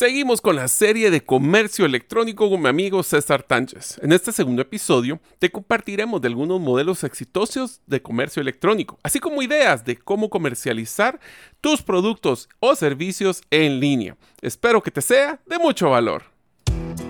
Seguimos con la serie de comercio electrónico con mi amigo César Tánchez. En este segundo episodio te compartiremos de algunos modelos exitosos de comercio electrónico, así como ideas de cómo comercializar tus productos o servicios en línea. Espero que te sea de mucho valor.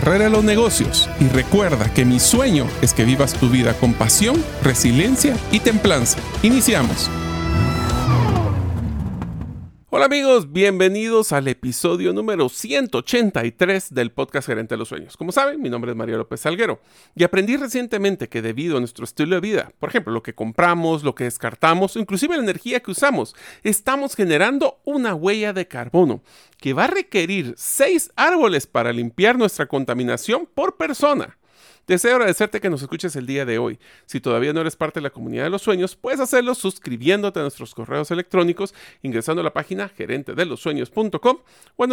de los negocios. Y recuerda que mi sueño es que vivas tu vida con pasión, resiliencia y templanza. Iniciamos. Hola amigos, bienvenidos al episodio número 183 del podcast Gerente de los Sueños. Como saben, mi nombre es María López Salguero y aprendí recientemente que debido a nuestro estilo de vida, por ejemplo, lo que compramos, lo que descartamos, inclusive la energía que usamos, estamos generando una huella de carbono que va a requerir seis árboles para limpiar nuestra contaminación por persona. Deseo agradecerte que nos escuches el día de hoy. Si todavía no eres parte de la comunidad de los sueños, puedes hacerlo suscribiéndote a nuestros correos electrónicos, ingresando a la página gerentedelosueños.com o a,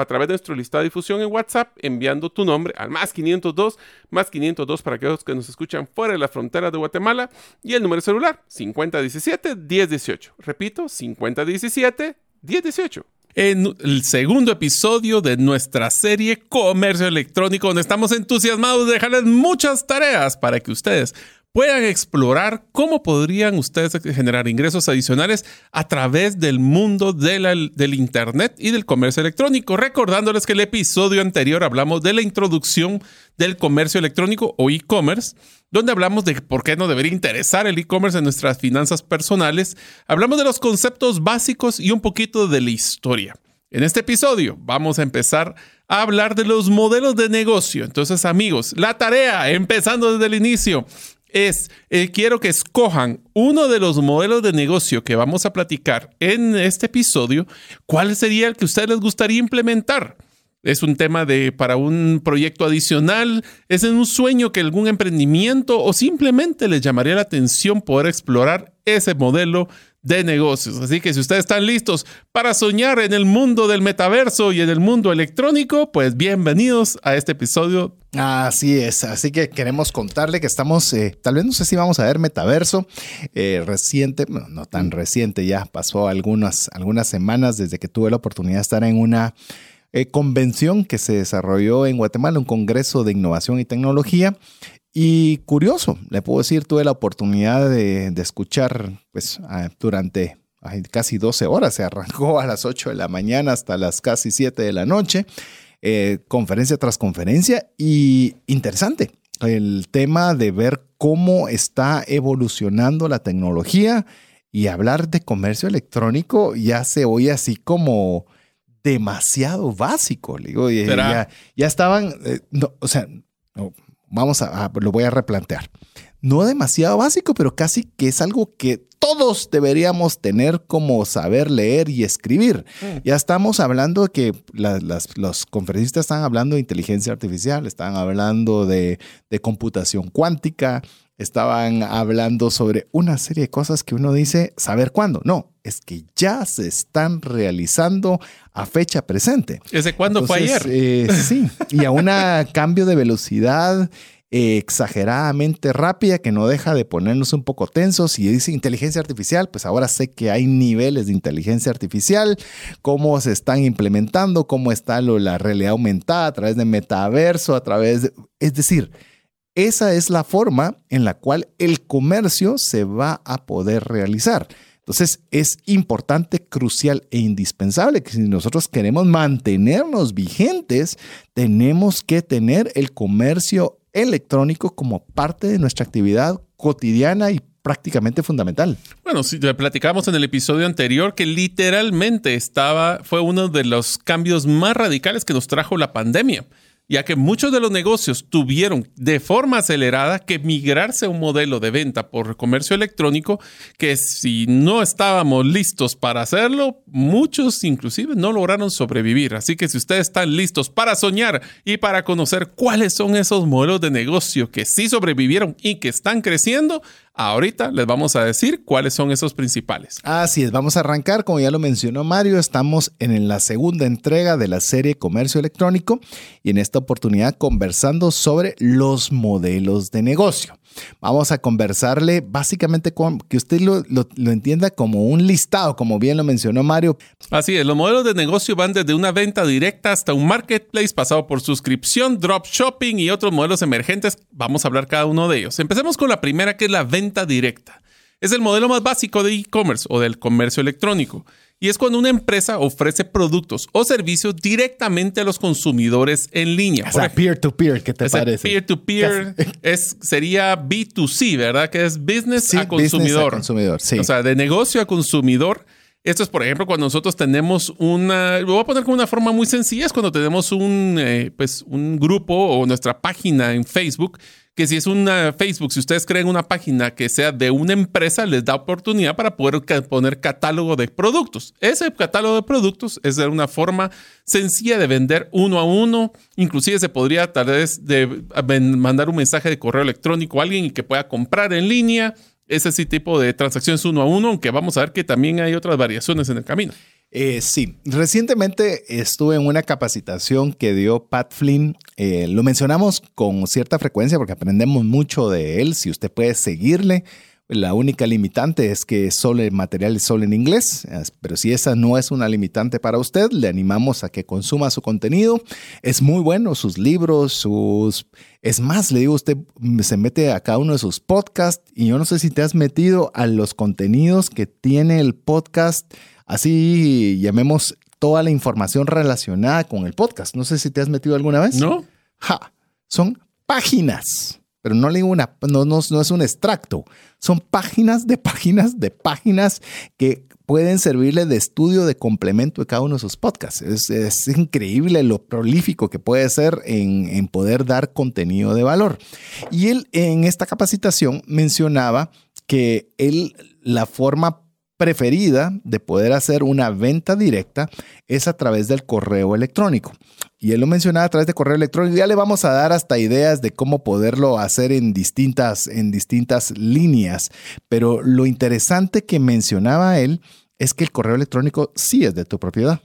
a través de nuestro listado de difusión en WhatsApp, enviando tu nombre al más 502, más 502 para aquellos que nos escuchan fuera de la frontera de Guatemala y el número celular 5017-1018. Repito, 5017-1018 en el segundo episodio de nuestra serie Comercio Electrónico, donde estamos entusiasmados de dejarles muchas tareas para que ustedes puedan explorar cómo podrían ustedes generar ingresos adicionales a través del mundo del Internet y del comercio electrónico. Recordándoles que el episodio anterior hablamos de la introducción del comercio electrónico o e-commerce donde hablamos de por qué no debería interesar el e-commerce en nuestras finanzas personales. Hablamos de los conceptos básicos y un poquito de la historia. En este episodio vamos a empezar a hablar de los modelos de negocio. Entonces, amigos, la tarea, empezando desde el inicio, es, eh, quiero que escojan uno de los modelos de negocio que vamos a platicar en este episodio, cuál sería el que a ustedes les gustaría implementar es un tema de para un proyecto adicional, es un sueño que algún emprendimiento o simplemente les llamaría la atención poder explorar ese modelo de negocios. Así que si ustedes están listos para soñar en el mundo del metaverso y en el mundo electrónico, pues bienvenidos a este episodio. Así es, así que queremos contarle que estamos, eh, tal vez no sé si vamos a ver metaverso eh, reciente, no tan reciente, ya pasó algunas, algunas semanas desde que tuve la oportunidad de estar en una eh, convención que se desarrolló en Guatemala, un congreso de innovación y tecnología. Y curioso, le puedo decir, tuve la oportunidad de, escuchar pues, durante casi 12 horas, se arrancó a las 8 de la mañana hasta las casi 7 de la noche, eh, conferencia tras conferencia, y interesante el tema de ver cómo está evolucionando la tecnología y hablar de comercio electrónico ya se oye así como demasiado básico. Le digo, ya, ya, estaban, eh, o sea, vamos a, lo voy a replantear. No demasiado básico, pero casi que es algo que todos deberíamos tener como saber leer y escribir. Mm. Ya estamos hablando de que los conferencistas están hablando de inteligencia artificial, están hablando de, de computación cuántica, estaban hablando sobre una serie de cosas que uno dice, saber cuándo. No, es que ya se están realizando a fecha presente. ¿Ese cuándo fue ayer? Eh, sí, y a un cambio de velocidad exageradamente rápida que no deja de ponernos un poco tensos. Y dice inteligencia artificial, pues ahora sé que hay niveles de inteligencia artificial, cómo se están implementando, cómo está lo, la realidad aumentada a través de metaverso, a través de... Es decir, esa es la forma en la cual el comercio se va a poder realizar. Entonces es importante, crucial e indispensable que si nosotros queremos mantenernos vigentes, tenemos que tener el comercio electrónico como parte de nuestra actividad cotidiana y prácticamente fundamental. Bueno, si platicamos en el episodio anterior que literalmente estaba, fue uno de los cambios más radicales que nos trajo la pandemia ya que muchos de los negocios tuvieron de forma acelerada que migrarse a un modelo de venta por comercio electrónico que si no estábamos listos para hacerlo, muchos inclusive no lograron sobrevivir. Así que si ustedes están listos para soñar y para conocer cuáles son esos modelos de negocio que sí sobrevivieron y que están creciendo, Ahorita les vamos a decir cuáles son esos principales. Así es, vamos a arrancar, como ya lo mencionó Mario, estamos en la segunda entrega de la serie Comercio Electrónico y en esta oportunidad conversando sobre los modelos de negocio. Vamos a conversarle básicamente con que usted lo, entienda como un listado, como bien lo mencionó Mario. Así es, los modelos de negocio van desde una venta directa hasta un marketplace pasado por suscripción, drop shopping y otros modelos emergentes. Vamos a hablar cada uno de ellos. Empecemos con la primera que es la venta directa. Es el modelo más básico de e-commerce o del comercio electrónico y es cuando una empresa ofrece productos o servicios directamente a los consumidores en línea. O sea, peer-to-peer, ¿qué te parece? Peer-to-peer es, sería B2C, ¿verdad? Que es business a consumidor. consumidor, sí. O sea, de negocio a consumidor. Esto es, por ejemplo, cuando nosotros tenemos una, lo voy a poner como una forma muy sencilla, es cuando tenemos un, eh, pues, un grupo o nuestra página en Facebook que si es una Facebook, si ustedes creen una página que sea de una empresa, les da oportunidad para poder poner catálogo de productos. Ese catálogo de productos es de una forma sencilla de vender uno a uno. Inclusive se podría tal vez de mandar un mensaje de correo electrónico a alguien y que pueda comprar en línea. Ese tipo de transacciones uno a uno, aunque vamos a ver que también hay otras variaciones en el camino. Eh, sí, recientemente estuve en una capacitación que dio Pat Flynn. Eh, lo mencionamos con cierta frecuencia porque aprendemos mucho de él. Si usted puede seguirle, la única limitante es que solo el material es solo en inglés, pero si esa no es una limitante para usted, le animamos a que consuma su contenido. Es muy bueno, sus libros, sus... Es más, le digo, usted se mete a cada uno de sus podcasts y yo no sé si te has metido a los contenidos que tiene el podcast así llamemos toda la información relacionada con el podcast. No sé si te has metido alguna vez. No. Ja, son páginas, pero no le una, no, no, es un extracto. Son páginas de páginas de páginas que pueden servirle de estudio de complemento de cada uno de sus podcasts. Es, increíble lo prolífico que puede ser en, en, poder dar contenido de valor. Y él en esta capacitación mencionaba que él, la forma preferida de poder hacer una venta directa es a través del correo electrónico. Y él lo mencionaba a través de correo electrónico. Ya le vamos a dar hasta ideas de cómo poderlo hacer en distintas, en distintas líneas. Pero lo interesante que mencionaba él es que el correo electrónico sí es de tu propiedad.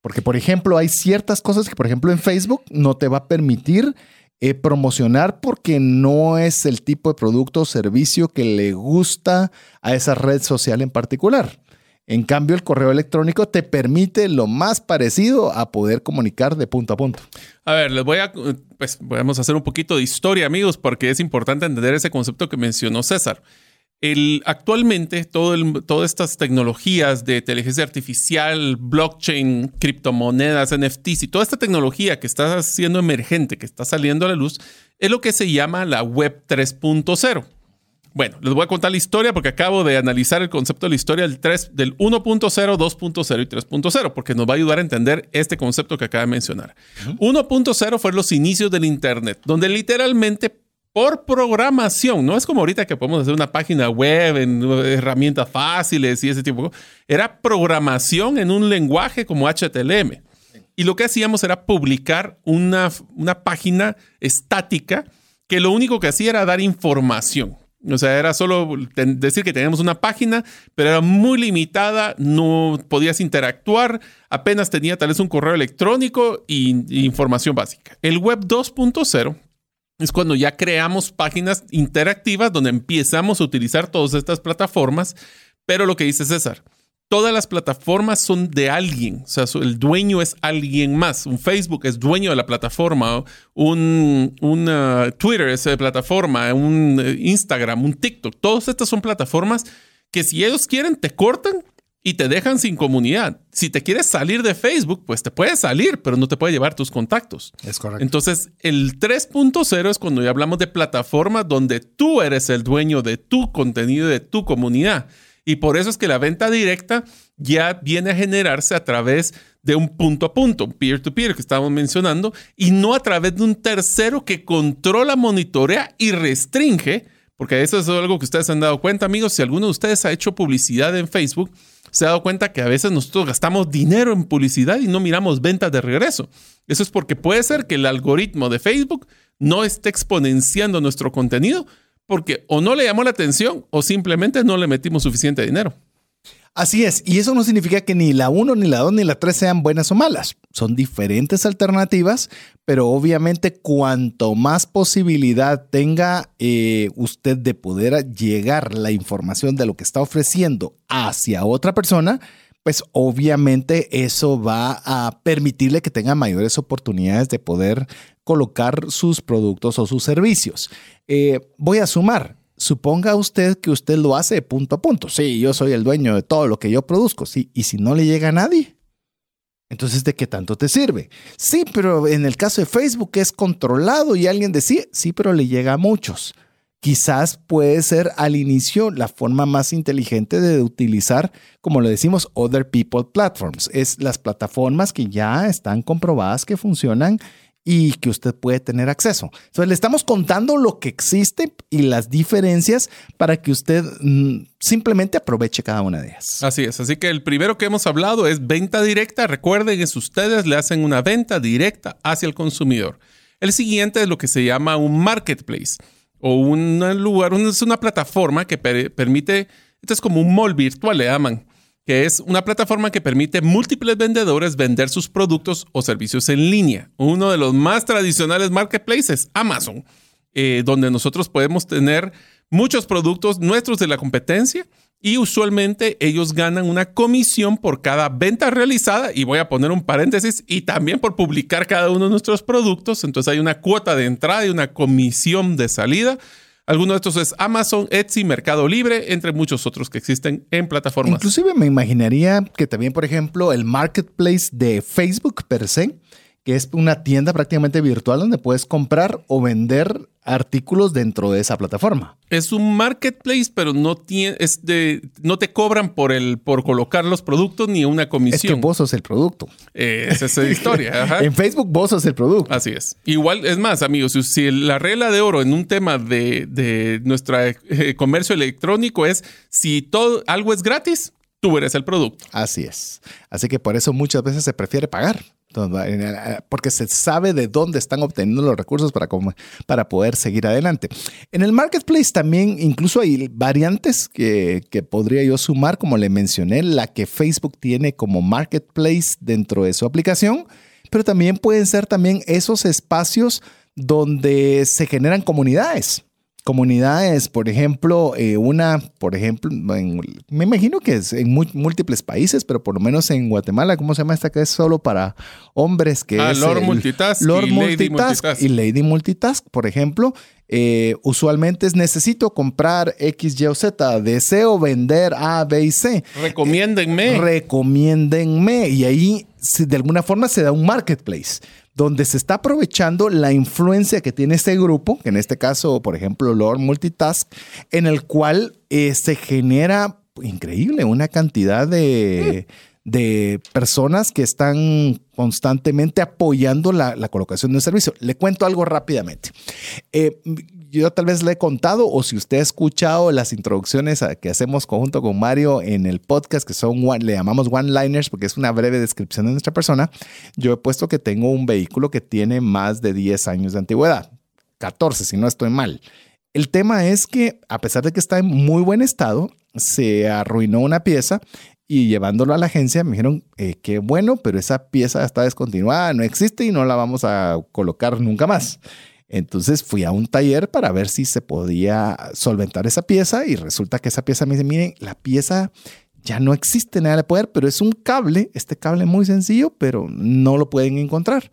Porque, por ejemplo, hay ciertas cosas que, por ejemplo, en Facebook no te va a permitir eh, promocionar porque no es el tipo de producto o servicio que le gusta a esa red social en particular. En cambio, el correo electrónico te permite lo más parecido a poder comunicar de punto a punto. A ver, les voy a, pues, vamos a hacer un poquito de historia, amigos, porque es importante entender ese concepto que mencionó César. El, actualmente, todo todas estas tecnologías de inteligencia artificial, blockchain, criptomonedas, NFTs y toda esta tecnología que está siendo emergente, que está saliendo a la luz, es lo que se llama la Web 3.0. Bueno, les voy a contar la historia porque acabo de analizar el concepto de la historia del, 3, del 1.0, 2.0 y 3.0, porque nos va a ayudar a entender este concepto que acabo de mencionar. 1.0 fue los inicios del Internet, donde literalmente por programación. No es como ahorita que podemos hacer una página web en herramientas fáciles y ese tipo. Era programación en un lenguaje como HTML. Y lo que hacíamos era publicar una, una página estática que lo único que hacía era dar información. O sea, era solo decir que teníamos una página, pero era muy limitada, no podías interactuar, apenas tenía tal vez un correo electrónico y información básica. El web 2.0 es cuando ya creamos páginas interactivas donde empezamos a utilizar todas estas plataformas. Pero lo que dice César, todas las plataformas son de alguien, o sea, el dueño es alguien más. Un Facebook es dueño de la plataforma, un, Twitter es de plataforma, un eh, Instagram, un TikTok, todas estas son plataformas que si ellos quieren te cortan y te dejan sin comunidad. Si te quieres salir de Facebook, pues te puedes salir, pero no te puede llevar tus contactos. Es correcto. Entonces, el 3.0 es cuando ya hablamos de plataformas donde tú eres el dueño de tu contenido, de tu comunidad. Y por eso es que la venta directa ya viene a generarse a través de un punto a punto, un peer-to-peer que estábamos mencionando, y no a través de un tercero que controla, monitorea y restringe, porque eso es algo que ustedes han dado cuenta, amigos. Si alguno de ustedes ha hecho publicidad en Facebook, se ha dado cuenta que a veces nosotros gastamos dinero en publicidad y no miramos ventas de regreso. Eso es porque puede ser que el algoritmo de Facebook no esté exponenciando nuestro contenido, porque o no le llamó la atención o simplemente no le metimos suficiente dinero. Así es, y eso no significa que ni la 1, ni la 2, ni la 3 sean buenas o malas. Son diferentes alternativas, pero obviamente cuanto más posibilidad tenga eh, usted de poder llegar la información de lo que está ofreciendo hacia otra persona, pues obviamente eso va a permitirle que tenga mayores oportunidades de poder colocar sus productos o sus servicios. Eh, voy a sumar. Suponga usted que usted lo hace punto a punto. Sí, yo soy el dueño de todo lo que yo produzco. Sí, y si no le llega a nadie, entonces ¿de qué tanto te sirve? Sí, pero en el caso de Facebook es controlado y alguien decía, sí, pero le llega a muchos. Quizás puede ser al inicio la forma más inteligente de utilizar, como lo decimos, other people platforms. Es las plataformas que ya están comprobadas que funcionan y que usted puede tener acceso. Entonces le estamos contando lo que existe y las diferencias para que usted mm, simplemente aproveche cada una de ellas. Así es, así que el primero que hemos hablado es venta directa. Recuerden, es ustedes le hacen una venta directa hacia el consumidor. El siguiente es lo que se llama un marketplace o un lugar, es una plataforma que permite, esto es como un mall virtual, le llaman que es una plataforma que permite múltiples vendedores vender sus productos o servicios en línea. Uno de los más tradicionales marketplaces, Amazon, eh, donde nosotros podemos tener muchos productos nuestros de la competencia y usualmente ellos ganan una comisión por cada venta realizada y voy a poner un paréntesis y también por publicar cada uno de nuestros productos. Entonces hay una cuota de entrada y una comisión de salida Alguno de estos es Amazon, Etsy, Mercado Libre, entre muchos otros que existen en plataformas. Inclusive me imaginaría que también, por ejemplo, el marketplace de Facebook per se, que es una tienda prácticamente virtual donde puedes comprar o vender artículos dentro de esa plataforma. Es un marketplace, pero no tiene, es de, no te cobran por el, por colocar los productos ni una comisión. Es que vos sos el producto. Eh, esa es la historia. en Facebook vos sos el producto. Así es. Igual, es más, amigos, si la regla de oro en un tema de, de nuestro eh, comercio electrónico es si todo algo es gratis, tú eres el producto. Así es. Así que por eso muchas veces se prefiere pagar porque se sabe de dónde están obteniendo los recursos para, para poder seguir adelante. En el marketplace también incluso hay variantes que, que podría yo sumar, como le mencioné, la que Facebook tiene como marketplace dentro de su aplicación, pero también pueden ser también esos espacios donde se generan comunidades comunidades, por ejemplo, eh, una, por ejemplo, me imagino que es en múltiples países, pero por lo menos en Guatemala, ¿cómo se llama esta que es solo para hombres? Que ah, es Lord Multitask, Lord y, Multitask, Lady Multitask y Lady Multitask, por ejemplo. Eh, usualmente es necesito comprar X, Y o Z, deseo vender A, B y C. Recomiéndenme. Eh, recomiéndenme. Y ahí de alguna forma se da un marketplace donde se está aprovechando la influencia que tiene este grupo, que en este caso, por ejemplo, Lord Multitask, en el cual eh, se genera increíble una cantidad de, personas que están constantemente apoyando la, colocación de un servicio. Le cuento algo rápidamente. Eh, yo tal vez le he contado o si usted ha escuchado las introducciones que hacemos conjunto con Mario en el podcast, que son, le llamamos one-liners porque es una breve descripción de nuestra persona, yo he puesto que tengo un vehículo que tiene más de 10 años de antigüedad, 14 si no estoy mal. El tema es que a pesar de que está en muy buen estado, se arruinó una pieza y llevándolo a la agencia me dijeron, eh, qué bueno, pero esa pieza está descontinuada, no existe y no la vamos a colocar nunca más. Entonces fui a un taller para ver si se podía solventar esa pieza y resulta que esa pieza me dice, miren, la pieza ya no existe nada de poder, pero es un cable, este cable muy sencillo, pero no lo pueden encontrar.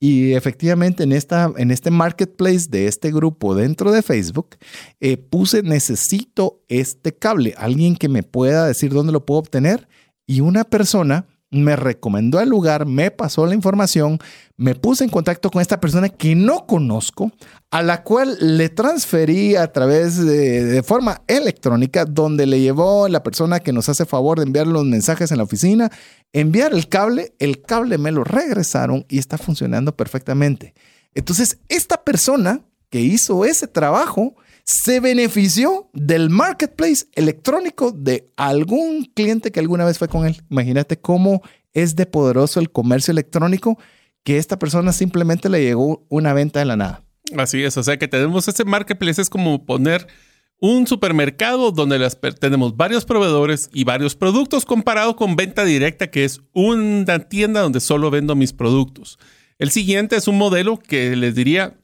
Y efectivamente en, esta, en este marketplace de este grupo dentro de Facebook, eh, puse necesito este cable, alguien que me pueda decir dónde lo puedo obtener. Y una persona me recomendó el lugar, me pasó la información, me puse en contacto con esta persona que no conozco, a la cual le transferí a través de, forma electrónica, donde le llevó la persona que nos hace favor de enviar los mensajes en la oficina, enviar el cable, el cable me lo regresaron y está funcionando perfectamente. Entonces, esta persona que hizo ese trabajo, se benefició del marketplace electrónico de algún cliente que alguna vez fue con él. Imagínate cómo es de poderoso el comercio electrónico que esta persona simplemente le llegó una venta de la nada. Así es, o sea que tenemos ese marketplace, es como poner un supermercado donde tenemos varios proveedores y varios productos comparado con venta directa, que es una tienda donde solo vendo mis productos. El siguiente es un modelo que les diría,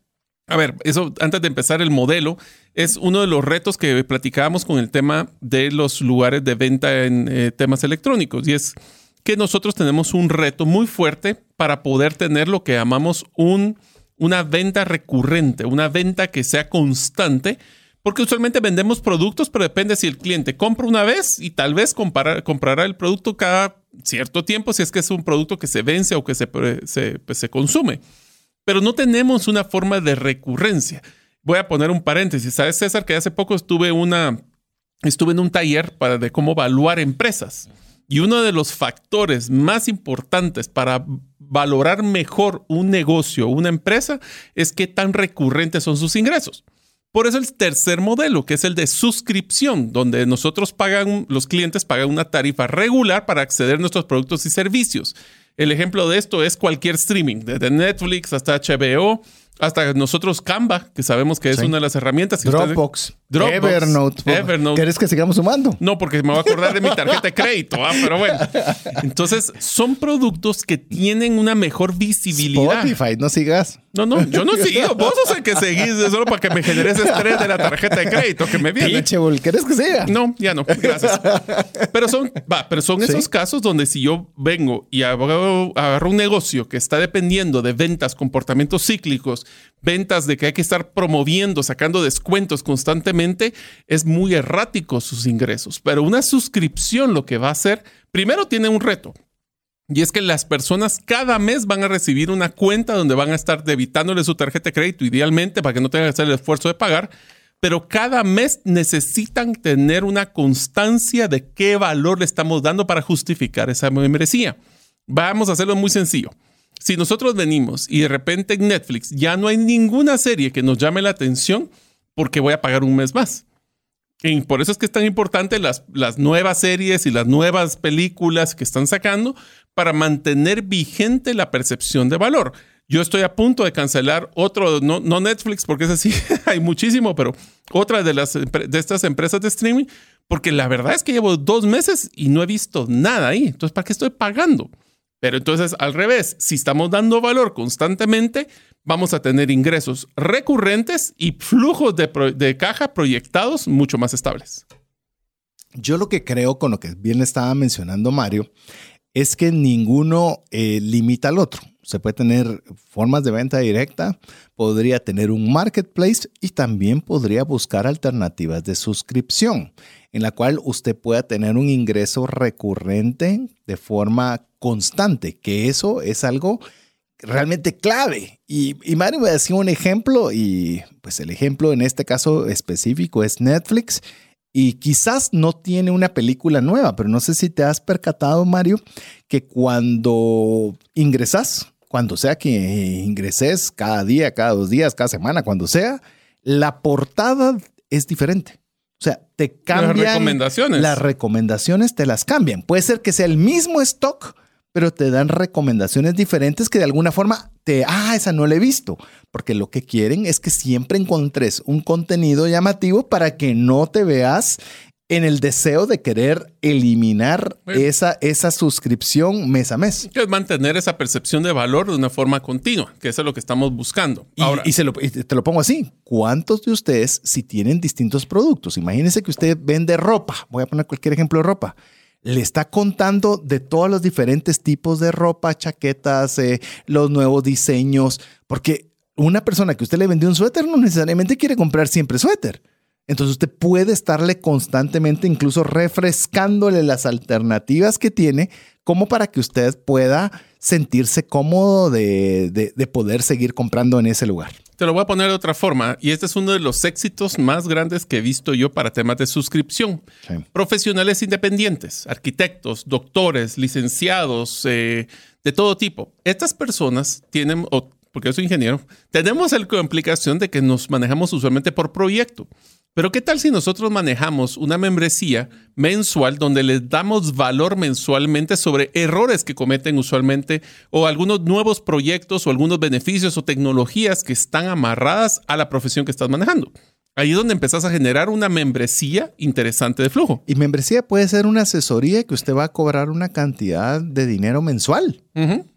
a ver, eso antes de empezar el modelo, es uno de los retos que platicábamos con el tema de los lugares de venta en eh, temas electrónicos. Y es que nosotros tenemos un reto muy fuerte para poder tener lo que llamamos un, una venta recurrente, una venta que sea constante. Porque usualmente vendemos productos, pero depende si el cliente compra una vez y tal vez comprará el producto cada cierto tiempo si es que es un producto que se vence o que se, se, pues, se consume. Pero no tenemos una forma de recurrencia voy a poner un paréntesis. ¿Sabes, César, que hace poco estuve, en un taller para, de cómo evaluar empresas? Y uno de los factores más importantes para valorar mejor un negocio, una empresa, es qué tan recurrentes son sus ingresos. Por eso el tercer modelo, que es el de suscripción, donde nosotros pagan, los clientes pagan una tarifa regular para acceder a nuestros productos y servicios. El ejemplo de esto es cualquier streaming, desde Netflix hasta HBO, hasta nosotros Canva, que sabemos que es una de las herramientas. Dropbox. Evernote. Evernote. ¿Quieres que sigamos sumando? No, porque me voy a acordar de mi tarjeta de crédito. Ah, pero bueno. Entonces, son productos que tienen una mejor visibilidad. Spotify, no sigas. No, no, yo no sigo. Vos sos el que seguís solo para que me generes estrés de la tarjeta de crédito que me viene. Pinche ¿quieres que siga? No, ya no. Gracias. Pero son, va, pero son esos casos donde si yo vengo y agarro un negocio que está dependiendo de ventas, comportamientos cíclicos, ventas de que hay que estar promoviendo, sacando descuentos constantemente, es muy errático sus ingresos. Pero una suscripción lo que va a hacer, primero tiene un reto. Y es que las personas cada mes van a recibir una cuenta donde van a estar debitándole su tarjeta de crédito, idealmente, para que no tengan que hacer el esfuerzo de pagar. Pero cada mes necesitan tener una constancia de qué valor le estamos dando para justificar esa membresía. Vamos a hacerlo muy sencillo. Si nosotros venimos y de repente en Netflix ya no hay ninguna serie que nos llame la atención, porque voy a pagar un mes más? Y por eso es que es tan importante las, las nuevas series y las nuevas películas que están sacando para mantener vigente la percepción de valor. Yo estoy a punto de cancelar otro, no, no Netflix, porque es así, hay muchísimo, pero otra de, las, de estas empresas de streaming, porque la verdad es que llevo dos meses y no he visto nada ahí. Entonces, ¿para qué estoy pagando? Pero entonces, al revés, si estamos dando valor constantemente, vamos a tener ingresos recurrentes y flujos de, caja proyectados mucho más estables. Yo lo que creo con lo que bien estaba mencionando Mario es que ninguno eh, limita al otro. Se puede tener formas de venta directa, podría tener un marketplace y también podría buscar alternativas de suscripción en la cual usted pueda tener un ingreso recurrente de forma constante, que eso es algo realmente clave. Y, y Mario me decía un ejemplo y pues el ejemplo en este caso específico es Netflix. Y quizás no tiene una película nueva, pero no sé si te has percatado, Mario, que cuando ingresas, cuando sea que ingreses cada día, cada dos días, cada semana, cuando sea, la portada es diferente. O sea, te cambian. Las recomendaciones. Las recomendaciones te las cambian. Puede ser que sea el mismo stock, pero te dan recomendaciones diferentes que de alguna forma te, ah, esa no la he visto, porque lo que quieren es que siempre encontres un contenido llamativo para que no te veas en el deseo de querer eliminar esa, esa suscripción mes a mes. Que es mantener esa percepción de valor de una forma continua, que eso es lo que estamos buscando. Y, Ahora, y, se lo, te lo pongo así, ¿cuántos de ustedes si tienen distintos productos? Imagínense que usted vende ropa, voy a poner cualquier ejemplo de ropa le está contando de todos los diferentes tipos de ropa, chaquetas, eh, los nuevos diseños, porque una persona que usted le vendió un suéter no necesariamente quiere comprar siempre suéter. Entonces usted puede estarle constantemente incluso refrescándole las alternativas que tiene como para que usted pueda sentirse cómodo de, poder seguir comprando en ese lugar. Te lo voy a poner de otra forma, y este es uno de los éxitos más grandes que he visto yo para temas de suscripción. Profesionales independientes, arquitectos, doctores, licenciados, eh, de todo tipo. Estas personas tienen, o porque yo soy ingeniero, tenemos la complicación de que nos manejamos usualmente por proyecto. Pero ¿qué tal si nosotros manejamos una membresía mensual donde les damos valor mensualmente sobre errores que cometen usualmente o algunos nuevos proyectos o algunos beneficios o tecnologías que están amarradas a la profesión que estás manejando? Ahí es donde empezás a generar una membresía interesante de flujo. Y membresía puede ser una asesoría que usted va a cobrar una cantidad de dinero mensual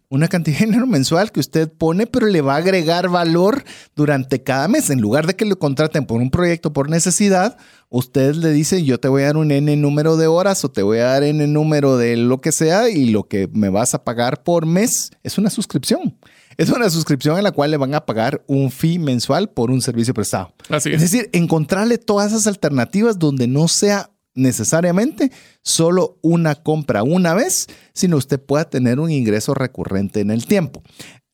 una cantidad de dinero mensual que usted pone, pero le va a agregar valor durante cada mes. En lugar de que lo contraten por un proyecto por necesidad, usted le dice, yo te voy a dar un N número de horas o te voy a dar N número de lo que sea y lo que me vas a pagar por mes es una suscripción. Es una suscripción en la cual le van a pagar un fee mensual por un servicio prestado. Así es. es decir, encontrarle todas esas alternativas donde no sea necesariamente solo una compra una vez, sino usted pueda tener un ingreso recurrente en el tiempo.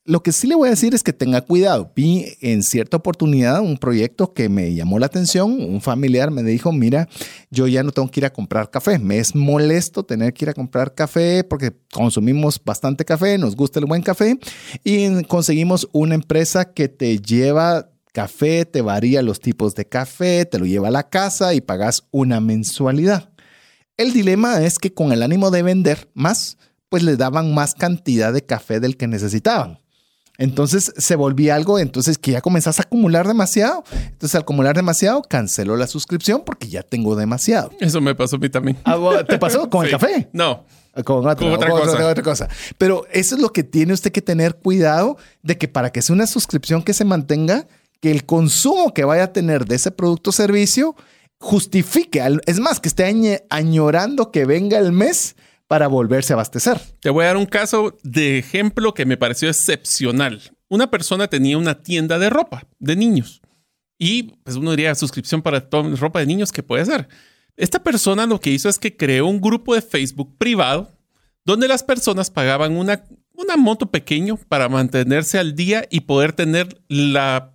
Lo que sí le voy a decir es que tenga cuidado. Vi en cierta oportunidad un proyecto que me llamó la atención. Un familiar me dijo, mira, yo ya no tengo que ir a comprar café. Me es molesto tener que ir a comprar café porque consumimos bastante café, nos gusta el buen café y conseguimos una empresa que te lleva café, te varía los tipos de café, te lo lleva a la casa y pagas una mensualidad. El dilema es que con el ánimo de vender más, pues le daban más cantidad de café del que necesitaban. Entonces se volvía algo, entonces que ya comenzás a acumular demasiado. Entonces al acumular demasiado, canceló la suscripción porque ya tengo demasiado. Eso me pasó a mí también. Ah, ¿Te pasó con el café? No. Con otra, cosa. otra, cosa. Pero eso es lo que tiene usted que tener cuidado de que para que sea una suscripción que se mantenga, que el consumo que vaya a tener de ese producto o servicio justifique, es más, que esté añorando que venga el mes para volverse a abastecer. Te voy a dar un caso de ejemplo que me pareció excepcional. Una persona tenía una tienda de ropa de niños y pues uno diría suscripción para ropa de niños, ¿qué puede ser? Esta persona lo que hizo es que creó un grupo de Facebook privado donde las personas pagaban una, una monto pequeño para mantenerse al día y poder tener la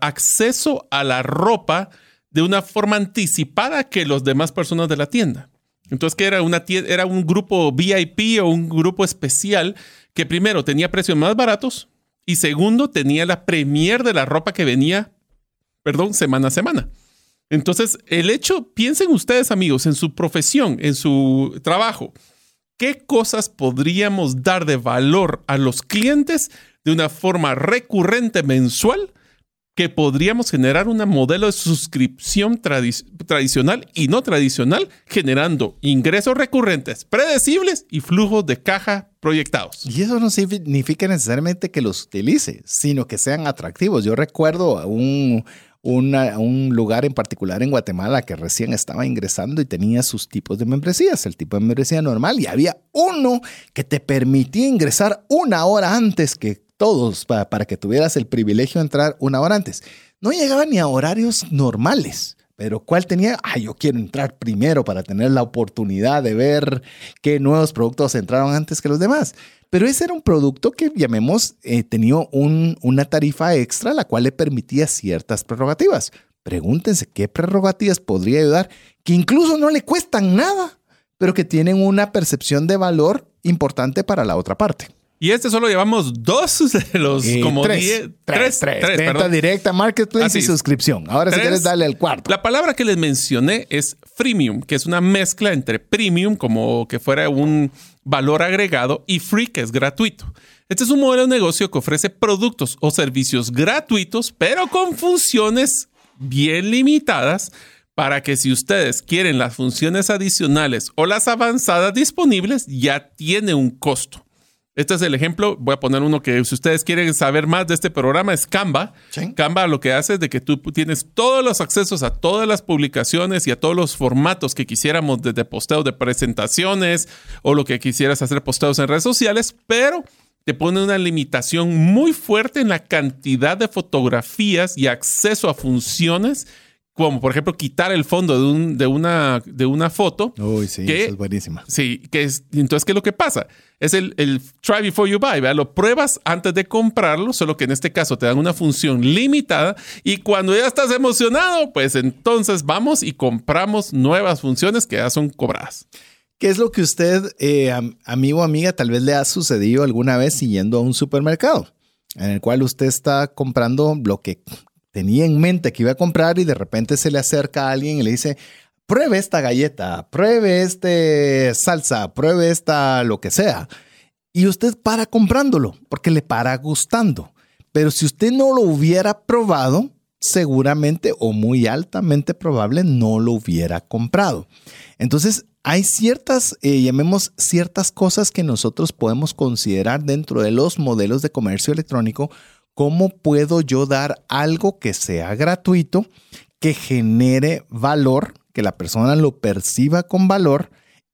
acceso a la ropa de una forma anticipada que los demás personas de la tienda. Entonces, que era, una era un grupo VIP o un grupo especial que primero tenía precios más baratos y segundo tenía la premier de la ropa que venía, perdón, semana a semana. Entonces, el hecho, piensen ustedes amigos, en su profesión, en su trabajo, ¿qué cosas podríamos dar de valor a los clientes de una forma recurrente mensual que podríamos generar un modelo de suscripción tradicional y no tradicional, generando ingresos recurrentes, predecibles y flujos de caja proyectados. Y eso no significa necesariamente que los utilice, sino que sean atractivos. Yo recuerdo un, un lugar en particular en Guatemala que recién estaba ingresando y tenía sus tipos de membresías, el tipo de membresía normal, y había uno que te permitía ingresar una hora antes que todos para, que tuvieras el privilegio de entrar una hora antes. No llegaba ni a horarios normales. Pero ¿cuál tenía? Ah, yo quiero entrar primero para tener la oportunidad de ver qué nuevos productos entraron antes que los demás. Pero ese era un producto que, llamemos, eh, tenía un, una tarifa extra, la cual le permitía ciertas prerrogativas. Pregúntense qué prerrogativas podría ayudar, que incluso no le cuestan nada, pero que tienen una percepción de valor importante para la otra parte. Y este solo llevamos dos de los como tres, diez, tres, tres, tres, Venta directa, marketplace y suscripción. Ahora si quieres darle el cuarto. La palabra que les mencioné es freemium, que es una mezcla entre premium, como que fuera un valor agregado, y free, que es gratuito. Este es un modelo de negocio que ofrece productos o servicios gratuitos, pero con funciones bien limitadas para que si ustedes quieren las funciones adicionales o las avanzadas disponibles, ya tiene un costo. Este es el ejemplo. Voy a poner uno que si ustedes quieren saber más de este programa es Canva. Canva lo que hace es de que tú tienes todos los accesos a todas las publicaciones y a todos los formatos que quisiéramos desde posteos de presentaciones o lo que quisieras hacer posteos en redes sociales, pero te pone una limitación muy fuerte en la cantidad de fotografías y acceso a funciones como por ejemplo quitar el fondo de, un, de, una, de una foto. Uy, sí, eso es buenísima. Sí, que es, entonces, ¿qué es lo que pasa? Es el, el try before you buy, ¿verdad? Lo pruebas antes de comprarlo, solo que en este caso te dan una función limitada y cuando ya estás emocionado, pues entonces vamos y compramos nuevas funciones que ya son cobradas. ¿Qué es lo que usted, eh, amigo o amiga, tal vez le ha sucedido alguna vez siguiendo a un supermercado? en el cual usted está comprando lo que tenía en mente que iba a comprar y de repente se le acerca a alguien y le dice, pruebe esta galleta, pruebe este salsa, pruebe esta lo que sea. Y usted para comprándolo porque le para gustando. Pero si usted no lo hubiera probado, seguramente o muy altamente probable no lo hubiera comprado. Entonces, hay ciertas, eh, llamemos ciertas cosas que nosotros podemos considerar dentro de los modelos de comercio electrónico ¿Cómo puedo yo dar algo que sea gratuito, que genere valor, que la persona lo perciba con valor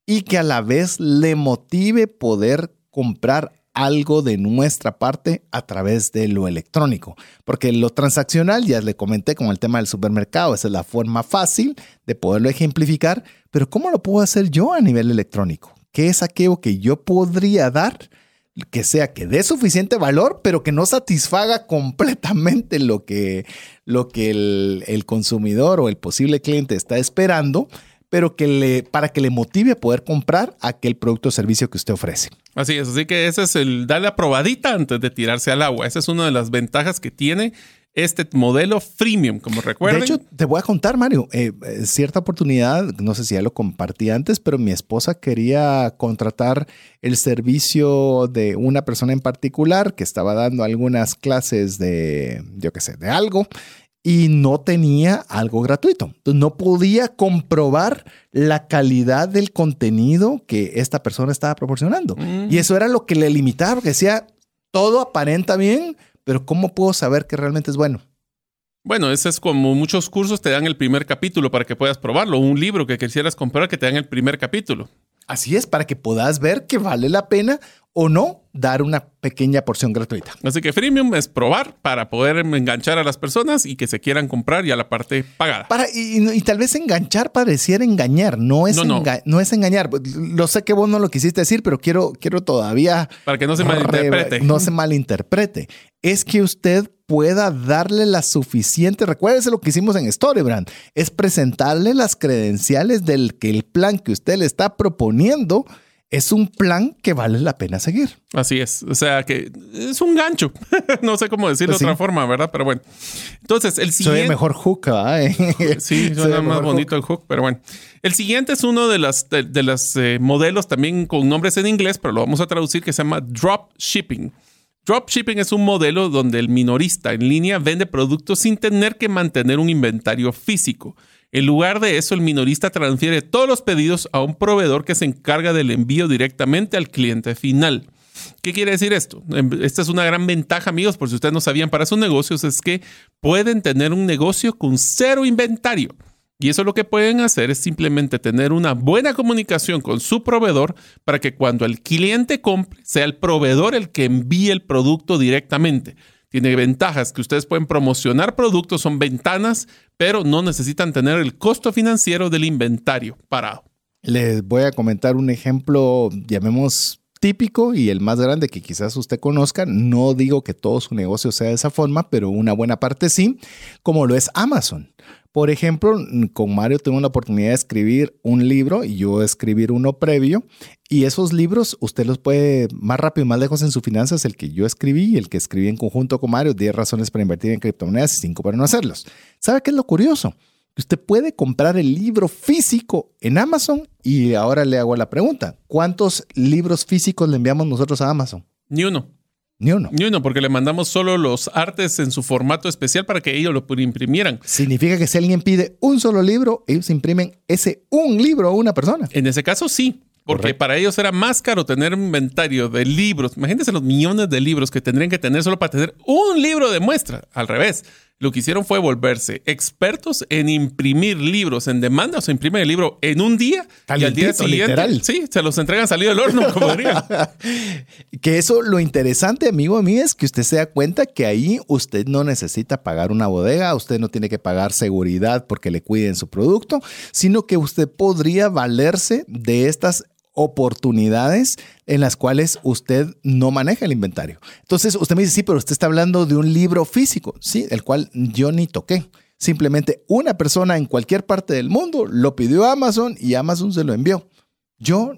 y que a la vez le motive poder comprar algo de nuestra parte a través de lo electrónico. Porque lo transaccional, ya le comenté con el tema del supermercado, esa es la forma fácil de poderlo ejemplificar, pero ¿cómo lo puedo hacer yo a nivel electrónico? ¿Qué es aquello que yo podría dar que sea que dé suficiente valor, pero que no satisfaga completamente lo que, lo que el, consumidor o el posible cliente está esperando, pero que le, para que le motive a poder comprar aquel producto o servicio que usted ofrece. Así es, así que ese es el darle la probadita antes de tirarse al agua. Esa es una de las ventajas que tiene este modelo freemium, como recuerden. De hecho, te voy a contar, Mario, eh, eh, cierta oportunidad, no sé si ya lo compartí antes, pero mi esposa quería contratar el servicio de una persona en particular que estaba dando algunas clases de, yo qué sé, de algo y no tenía algo gratuito. No podía comprobar la calidad del contenido que esta persona estaba proporcionando. Mm. Y eso era lo que le limitaba, porque decía, todo aparenta bien, pero ¿cómo puedo saber que realmente es bueno? Bueno, ese es como muchos cursos te dan el primer capítulo para que puedas probarlo, un libro que quisieras comprar que te dan el primer capítulo. Así es, para que puedas ver que vale la pena o no dar una pequeña porción gratuita. Así que freemium es probar para poder enganchar a las personas y que se quieran comprar ya la parte pagada. Para, y, tal vez enganchar pareciera engañar, no es, no, no. es engañar. Lo sé que vos no lo quisiste decir, pero quiero, quiero todavía... Para que no se malinterprete. No se malinterprete. Es que usted pueda darle la suficiente, recuérdese lo que hicimos en Storybrand, es presentarle las credenciales del que el plan que usted le está proponiendo es un plan que vale la pena seguir. Así es. O sea, que es un gancho. no sé cómo decirlo de pues otra forma, ¿verdad? Pero bueno. Entonces, el siguiente. Soy mejor hook, ¿eh? sí, suena más bonito el hook, pero bueno. El siguiente es uno de los de, las, eh, modelos también con nombres en inglés, pero lo vamos a traducir, que se llama drop shipping. Dropshipping es un modelo donde el minorista en línea vende productos sin tener que mantener un inventario físico. En lugar de eso, el minorista transfiere todos los pedidos a un proveedor que se encarga del envío directamente al cliente final. ¿Qué quiere decir esto? Em, esta es una gran ventaja, amigos, por si ustedes no sabían, para sus negocios es que pueden tener un negocio con cero inventario. Y eso lo que pueden hacer es simplemente tener una buena comunicación con su proveedor para que cuando el cliente compre, sea el proveedor el que envíe el producto directamente tiene ventajas que ustedes pueden promocionar productos, son ventanas, pero no necesitan tener el costo financiero del inventario parado. Les voy a comentar un ejemplo, llamemos típico y el más grande que quizás usted conozca. No digo que todo su negocio sea de esa forma, pero una buena parte sí, como lo es Amazon. Por ejemplo, con Mario tengo la oportunidad de escribir un libro y yo escribir uno previo. Y esos libros usted los puede más rápido y más lejos en sus finanzas, el que yo escribí y el que escribí en conjunto con Mario, 10 razones para invertir en criptomonedas y 5 para no hacerlos. ¿Sabe qué es lo curioso? Usted puede comprar el libro físico en Amazon y ahora le hago la pregunta, ¿cuántos libros físicos le enviamos nosotros a Amazon? Ni uno. Ni uno. Ni uno, porque le mandamos solo los artes en su formato especial para que ellos lo imprimieran. Significa que si alguien pide un solo libro, ellos imprimen ese un libro a una persona. En ese caso, sí. Porque para ellos era más caro tener un inventario de libros. Imagínense los millones de libros que tendrían que tener solo para tener un libro de muestra. Al revés, lo que hicieron fue volverse expertos en imprimir libros en demanda. O sea, imprimen el libro en un día y al día siguiente, literal. sí, se los entregan salido del horno, como diría. que eso, lo interesante, amigo a mí, es que usted se da cuenta que ahí usted no necesita pagar una bodega, usted no tiene que pagar seguridad porque le cuiden su producto, sino que usted podría valerse de estas oportunidades en las cuales usted no maneja el inventario. Entonces usted me dice, sí, pero usted está hablando de un libro físico, sí, el cual yo ni toqué. Simplemente una persona en cualquier parte del mundo lo pidió a Amazon y Amazon se lo envió. Yo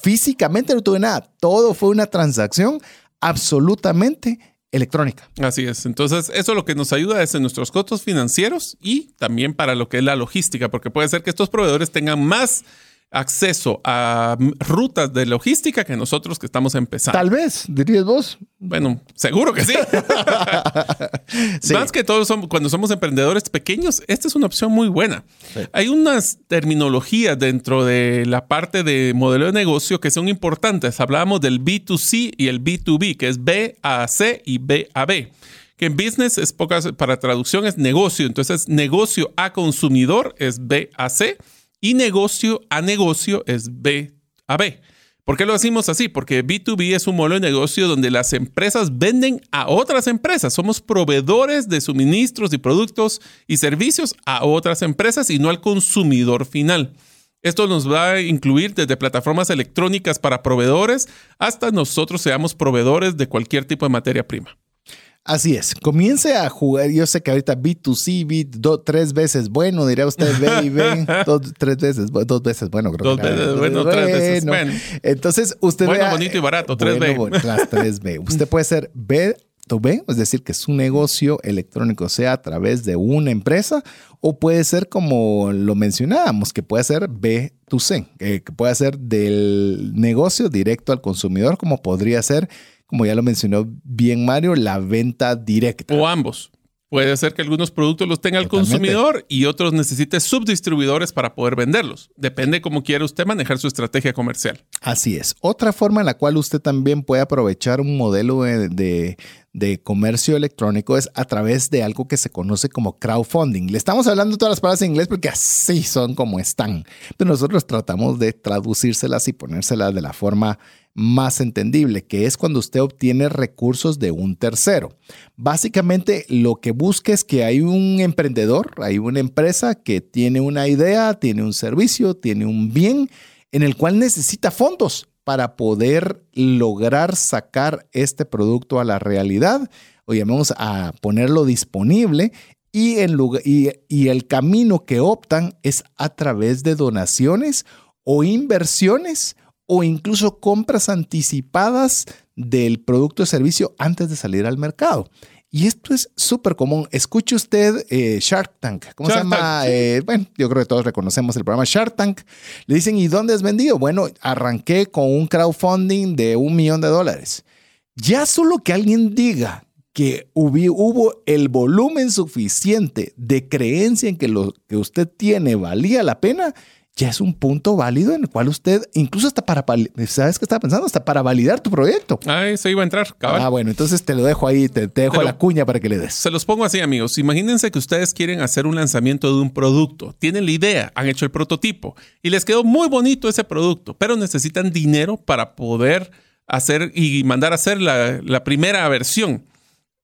físicamente no tuve nada. Todo fue una transacción absolutamente electrónica. Así es. Entonces, eso lo que nos ayuda es en nuestros costos financieros y también para lo que es la logística, porque puede ser que estos proveedores tengan más acceso a rutas de logística que nosotros que estamos empezando. Tal vez, dirías vos. Bueno, seguro que sí. Más que todos cuando somos emprendedores pequeños, esta es una opción muy buena. Hay unas terminologías dentro de la parte de modelo de negocio que son importantes. Hablábamos del B2C y el B2B, que es B a C y B a B que en business es pocas, para traducción es negocio, entonces negocio a consumidor es B a C y negocio a negocio es B a B. ¿Por qué lo decimos así? Porque B2B es un modelo de negocio donde las empresas venden a otras empresas. Somos proveedores de suministros y productos y servicios a otras empresas y no al consumidor final. Esto nos va a incluir desde plataformas electrónicas para proveedores hasta nosotros seamos proveedores de cualquier tipo de materia prima. Así es, comience a jugar. Yo sé que ahorita B2C, B tres veces bueno, diría usted, B y B, tres veces, dos veces bueno, creo dos Veces, bueno, tres veces bueno. Entonces, usted Bueno, bonito y barato, 3B. las 3B. Usted puede ser B to B, es decir, que su negocio electrónico sea a través de una empresa, o puede ser como lo mencionábamos, que puede ser B to C, que puede ser del negocio directo al consumidor, como podría ser como ya lo mencionó bien Mario, la venta directa. O ambos. Puede ser que algunos productos los tenga el consumidor y otros necesite subdistribuidores para poder venderlos. Depende cómo quiera usted manejar su estrategia comercial. Así es. Otra forma en la cual usted también puede aprovechar un modelo de, de comercio electrónico es a través de algo que se conoce como crowdfunding. Le estamos hablando todas las palabras en inglés porque así son como están, pero nosotros tratamos de traducírselas y ponérselas de la forma más entendible, que es cuando usted obtiene recursos de un tercero. Básicamente lo que busca es que hay un emprendedor, hay una empresa que tiene una idea, tiene un servicio, tiene un bien en el cual necesita fondos para poder lograr sacar este producto a la realidad o llamemos a ponerlo disponible y, y el camino que optan es a través de donaciones o inversiones o incluso compras anticipadas del producto o servicio antes de salir al mercado. Y esto es súper común. Escuche usted eh, Shark Tank. ¿Cómo se llama? Eh, bueno, yo creo que todos reconocemos el programa Shark Tank. Le dicen, ¿y dónde has vendido? Bueno, arranqué con un crowdfunding de un millón de dólares. Ya solo que alguien diga que hubo el volumen suficiente de creencia en que lo que usted tiene valía la pena, ya es un punto válido en el cual usted, incluso hasta para, ¿sabes qué estaba pensando? Hasta para validar tu proyecto. Ah, eso iba a entrar, Ah, bueno, entonces te lo dejo ahí, te, dejo la cuña para que le des. Se los pongo así, amigos. Imagínense que ustedes quieren hacer un lanzamiento de un producto, tienen la idea, han hecho el prototipo y les quedó muy bonito ese producto, pero necesitan dinero para poder hacer y mandar a hacer la, la primera versión.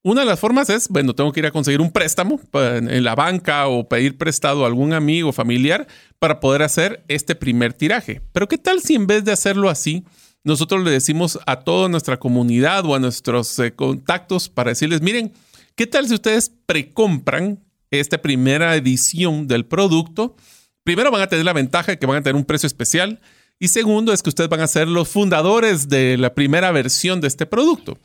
Una de las formas es, bueno, tengo que ir a conseguir un préstamo en la banca o pedir prestado a algún amigo familiar para poder hacer este primer tiraje. Pero ¿qué tal si en vez de hacerlo así, nosotros le decimos a toda nuestra comunidad o a nuestros eh, contactos para decirles, miren, ¿qué tal si ustedes precompran esta primera edición del producto? Primero van a tener la ventaja de que van a tener un precio especial y segundo es que ustedes van a ser los fundadores de la primera versión de este producto.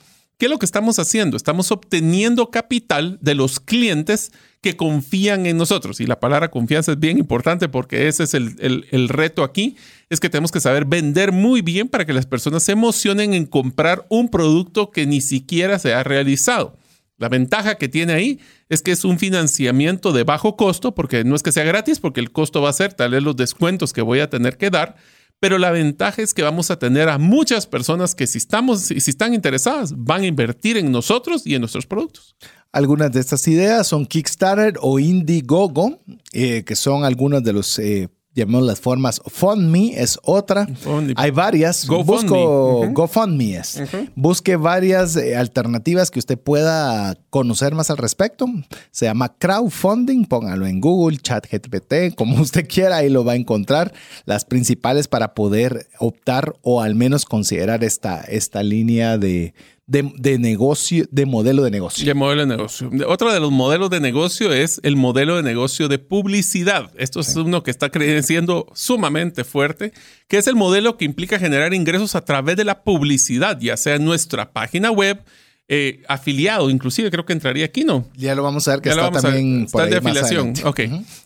¿Qué es lo que estamos haciendo? Estamos obteniendo capital de los clientes que confían en nosotros. Y la palabra confianza es bien importante porque ese es el, reto aquí, es que tenemos que saber vender muy bien para que las personas se emocionen en comprar un producto que ni siquiera se ha realizado. La ventaja que tiene ahí es que es un financiamiento de bajo costo, porque no es que sea gratis, porque el costo va a ser tal vez los descuentos que voy a tener que dar, pero la ventaja es que vamos a tener a muchas personas que si, estamos, si están interesadas van a invertir en nosotros y en nuestros productos. Algunas de estas ideas son Kickstarter o Indiegogo, eh, que son algunas de los eh, llamemos las formas. FundMe es otra. Hay varias. Busco GoFundMe es. Busque varias eh, alternativas que usted pueda conocer más al respecto. Se llama crowdfunding. Póngalo en Google, ChatGPT, como usted quiera, ahí lo va a encontrar. Las principales para poder optar o al menos considerar esta, esta línea de, de, negocio, de modelo de negocio. De modelo de negocio. Otro de los modelos de negocio es el modelo de negocio de publicidad. Esto es uno que está creciendo sumamente fuerte, que es el modelo que implica generar ingresos a través de la publicidad, ya sea en nuestra página web, eh, afiliado, inclusive creo que entraría aquí, ¿no? Ya lo vamos a ver que está también está de afiliación. Ok.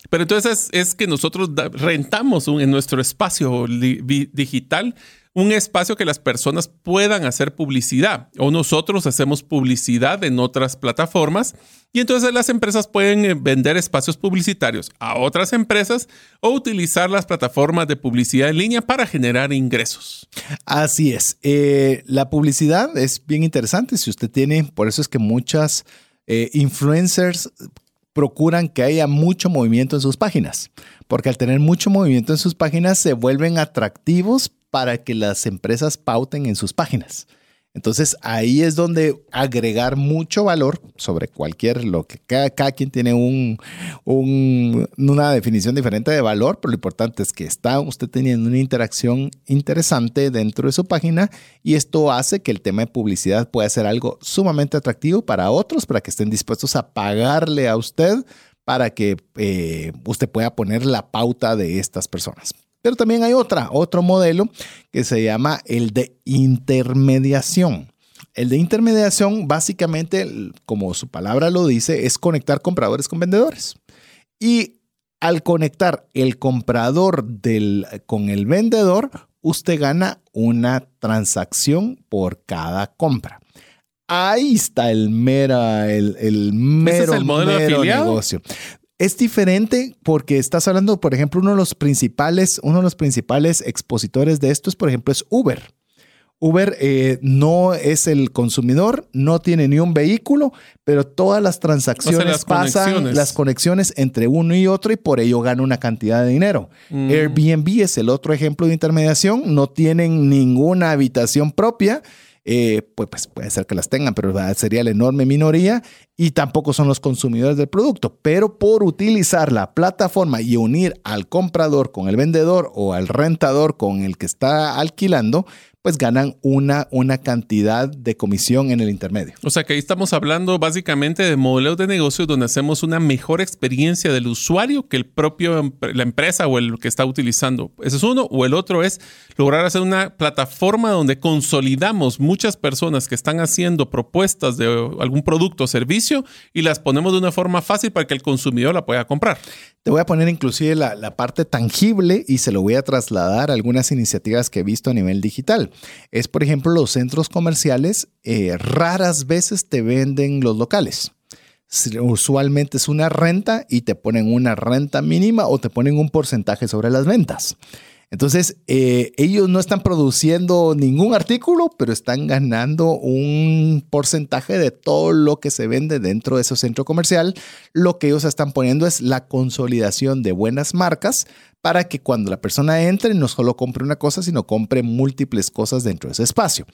Pero entonces es, que nosotros rentamos en nuestro espacio digital un espacio que las personas puedan hacer publicidad o nosotros hacemos publicidad en otras plataformas y entonces las empresas pueden eh, vender espacios publicitarios a otras empresas o utilizar las plataformas de publicidad en línea para generar ingresos. Así es. Eh, la publicidad es bien interesante si usted tiene, por eso es que muchas eh, influencers procuran que haya mucho movimiento en sus páginas, porque al tener mucho movimiento en sus páginas se vuelven atractivos para que las empresas pauten en sus páginas. Entonces ahí es donde agregar mucho valor sobre cualquier, lo que cada, quien tiene un, una definición diferente de valor, pero lo importante es que está usted teniendo una interacción interesante dentro de su página y esto hace que el tema de publicidad pueda ser algo sumamente atractivo para otros, para que estén dispuestos a pagarle a usted para que eh, usted pueda poner la pauta de estas personas. Pero también hay otra, otro modelo que se llama el de intermediación. El de intermediación, básicamente, como su palabra lo dice, es conectar compradores con vendedores. Y al conectar el comprador del, con el vendedor, usted gana una transacción por cada compra. Ahí está el mera, el, el mero, es el modelo de negocio. Es diferente porque estás hablando, por ejemplo, uno de los principales, uno de los principales expositores de esto es, por ejemplo, es Uber. Uber eh, no es el consumidor, no tiene ni un vehículo, pero todas las transacciones pasan, las conexiones entre uno y otro y por ello gana una cantidad de dinero. Mm. Airbnb es el otro ejemplo de intermediación, no tienen ninguna habitación propia eh, pues, pues, puede ser que las tengan, pero sería la enorme minoría y tampoco son los consumidores del producto. Pero por utilizar la plataforma y unir al comprador con el vendedor o al rentador con el que está alquilando, pues ganan una, una cantidad de comisión en el intermedio. O sea que ahí estamos hablando básicamente de modelos de negocios donde hacemos una mejor experiencia del usuario que el propio, la empresa o el que está utilizando. Ese es uno. O el otro es lograr hacer una plataforma donde consolidamos muchas personas que están haciendo propuestas de algún producto o servicio y las ponemos de una forma fácil para que el consumidor la pueda comprar. Te voy a poner inclusive la, la parte tangible y se lo voy a trasladar a algunas iniciativas que he visto a nivel digital es, por ejemplo, los centros comerciales eh, raras veces te venden los locales. Usualmente es una renta y te ponen una renta mínima o te ponen un porcentaje sobre las ventas. Entonces, eh, ellos no están produciendo ningún artículo, pero están ganando un porcentaje de todo lo que se vende dentro de ese centro comercial. Lo que ellos están poniendo es la consolidación de buenas marcas para que cuando la persona entre no solo compre una cosa, sino compre múltiples cosas dentro de ese espacio.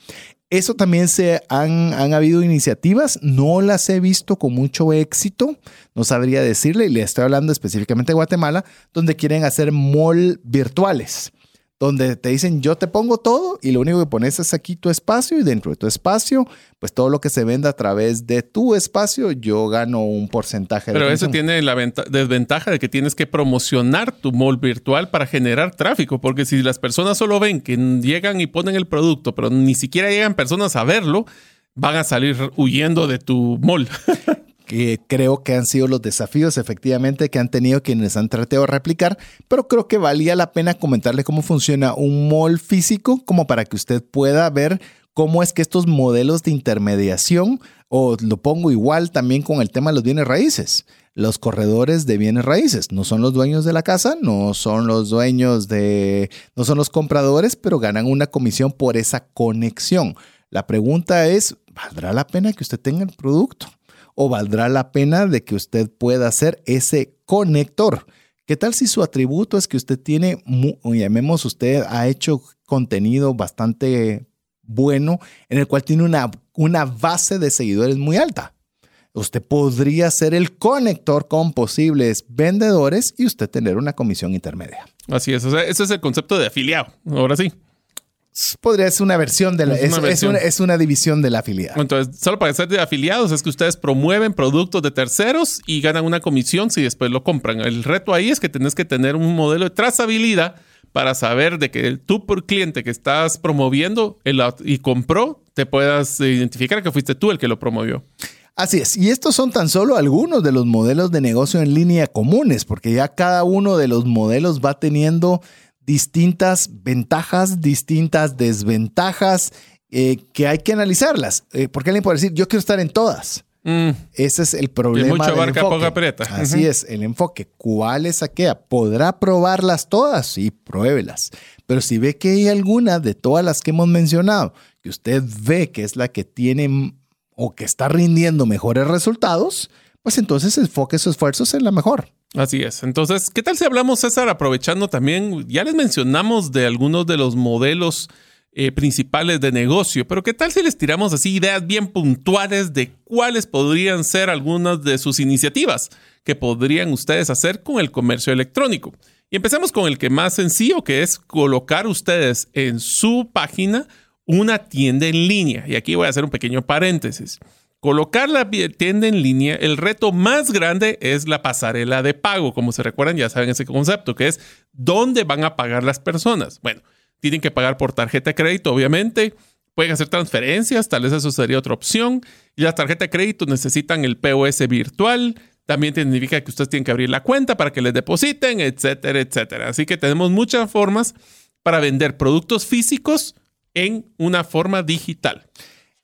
Eso también se han, han habido iniciativas, no las he visto con mucho éxito, no sabría decirle, y le estoy hablando específicamente de Guatemala, donde quieren hacer mall virtuales donde te dicen yo te pongo todo y lo único que pones es aquí tu espacio y dentro de tu espacio, pues todo lo que se venda a través de tu espacio, yo gano un porcentaje. Pero eso tiene la desventaja de que tienes que promocionar tu mall virtual para generar tráfico, porque si las personas solo ven que llegan y ponen el producto, pero ni siquiera llegan personas a verlo, van a salir huyendo de tu mall. que creo que han sido los desafíos efectivamente que han tenido quienes han tratado de replicar, pero creo que valía la pena comentarle cómo funciona un mall físico como para que usted pueda ver cómo es que estos modelos de intermediación, o lo pongo igual también con el tema de los bienes raíces, los corredores de bienes raíces, no son los dueños de la casa, no son los dueños de, no son los compradores, pero ganan una comisión por esa conexión. La pregunta es, ¿valdrá la pena que usted tenga el producto? ¿O valdrá la pena de que usted pueda hacer ese conector? ¿Qué tal si su atributo es que usted tiene, llamemos usted, ha hecho contenido bastante bueno en el cual tiene una, una base de seguidores muy alta. Usted podría ser el conector con posibles vendedores y usted tener una comisión intermedia. Así es, ese es el concepto de afiliado. Ahora sí. Podría ser una versión de la, es, una, es, una, división de la afiliado. Entonces, solo para ser de afiliados es que ustedes promueven productos de terceros y ganan una comisión si después lo compran. El reto ahí es que tenés que tener un modelo de trazabilidad para saber de que tú por cliente que estás promoviendo y compró, te puedas identificar que fuiste tú el que lo promovió. Así es, y estos son tan solo algunos de los modelos de negocio en línea comunes, porque ya cada uno de los modelos va teniendo distintas ventajas, distintas desventajas eh, que hay que analizarlas. Eh, porque alguien puede decir, yo quiero estar en todas. Mm. Ese es el problema. mucho barca, poca aprieta. Así es, el enfoque. ¿Cuál es aquella? ¿Podrá probarlas todas? Sí, pruébelas. Pero si ve que hay alguna de todas las que hemos mencionado, que usted ve que es la que tiene o que está rindiendo mejores resultados, pues entonces enfoque sus esfuerzos en la mejor. Así es. Entonces, ¿qué tal si hablamos, César, aprovechando también, ya les mencionamos de algunos de los modelos eh, principales de negocio, pero ¿qué tal si les tiramos así ideas bien puntuales de cuáles podrían ser algunas de sus iniciativas que podrían ustedes hacer con el comercio electrónico? Y empecemos con el que más sencillo, que es colocar ustedes en su página una tienda en línea. Y aquí voy a hacer un pequeño paréntesis. Colocar la tienda en línea, el reto más grande es la pasarela de pago. Como se recuerdan, ya saben ese concepto, que es dónde van a pagar las personas. Bueno, tienen que pagar por tarjeta de crédito, obviamente. Pueden hacer transferencias, tal vez eso sería otra opción. Y las tarjetas de crédito necesitan el POS virtual. También significa que ustedes tienen que abrir la cuenta para que les depositen, etcétera, etcétera. Así que tenemos muchas formas para vender productos físicos en una forma digital.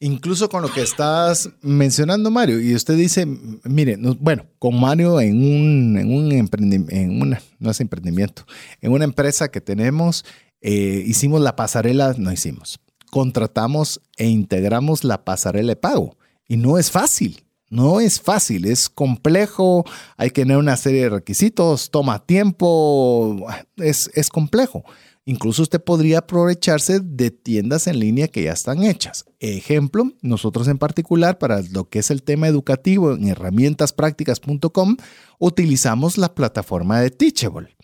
Incluso con lo que estás mencionando, Mario, y usted dice, mire, bueno, con Mario en un, en un emprendimiento, en una, no es emprendimiento, en una empresa que tenemos, eh, hicimos la pasarela, no hicimos, contratamos e integramos la pasarela de pago. Y no es fácil, no es fácil, es complejo, hay que tener una serie de requisitos, toma tiempo, es, es complejo. Incluso usted podría aprovecharse de tiendas en línea que ya están hechas. Ejemplo, nosotros en particular para lo que es el tema educativo en herramientasprácticas.com utilizamos la plataforma de Teachable.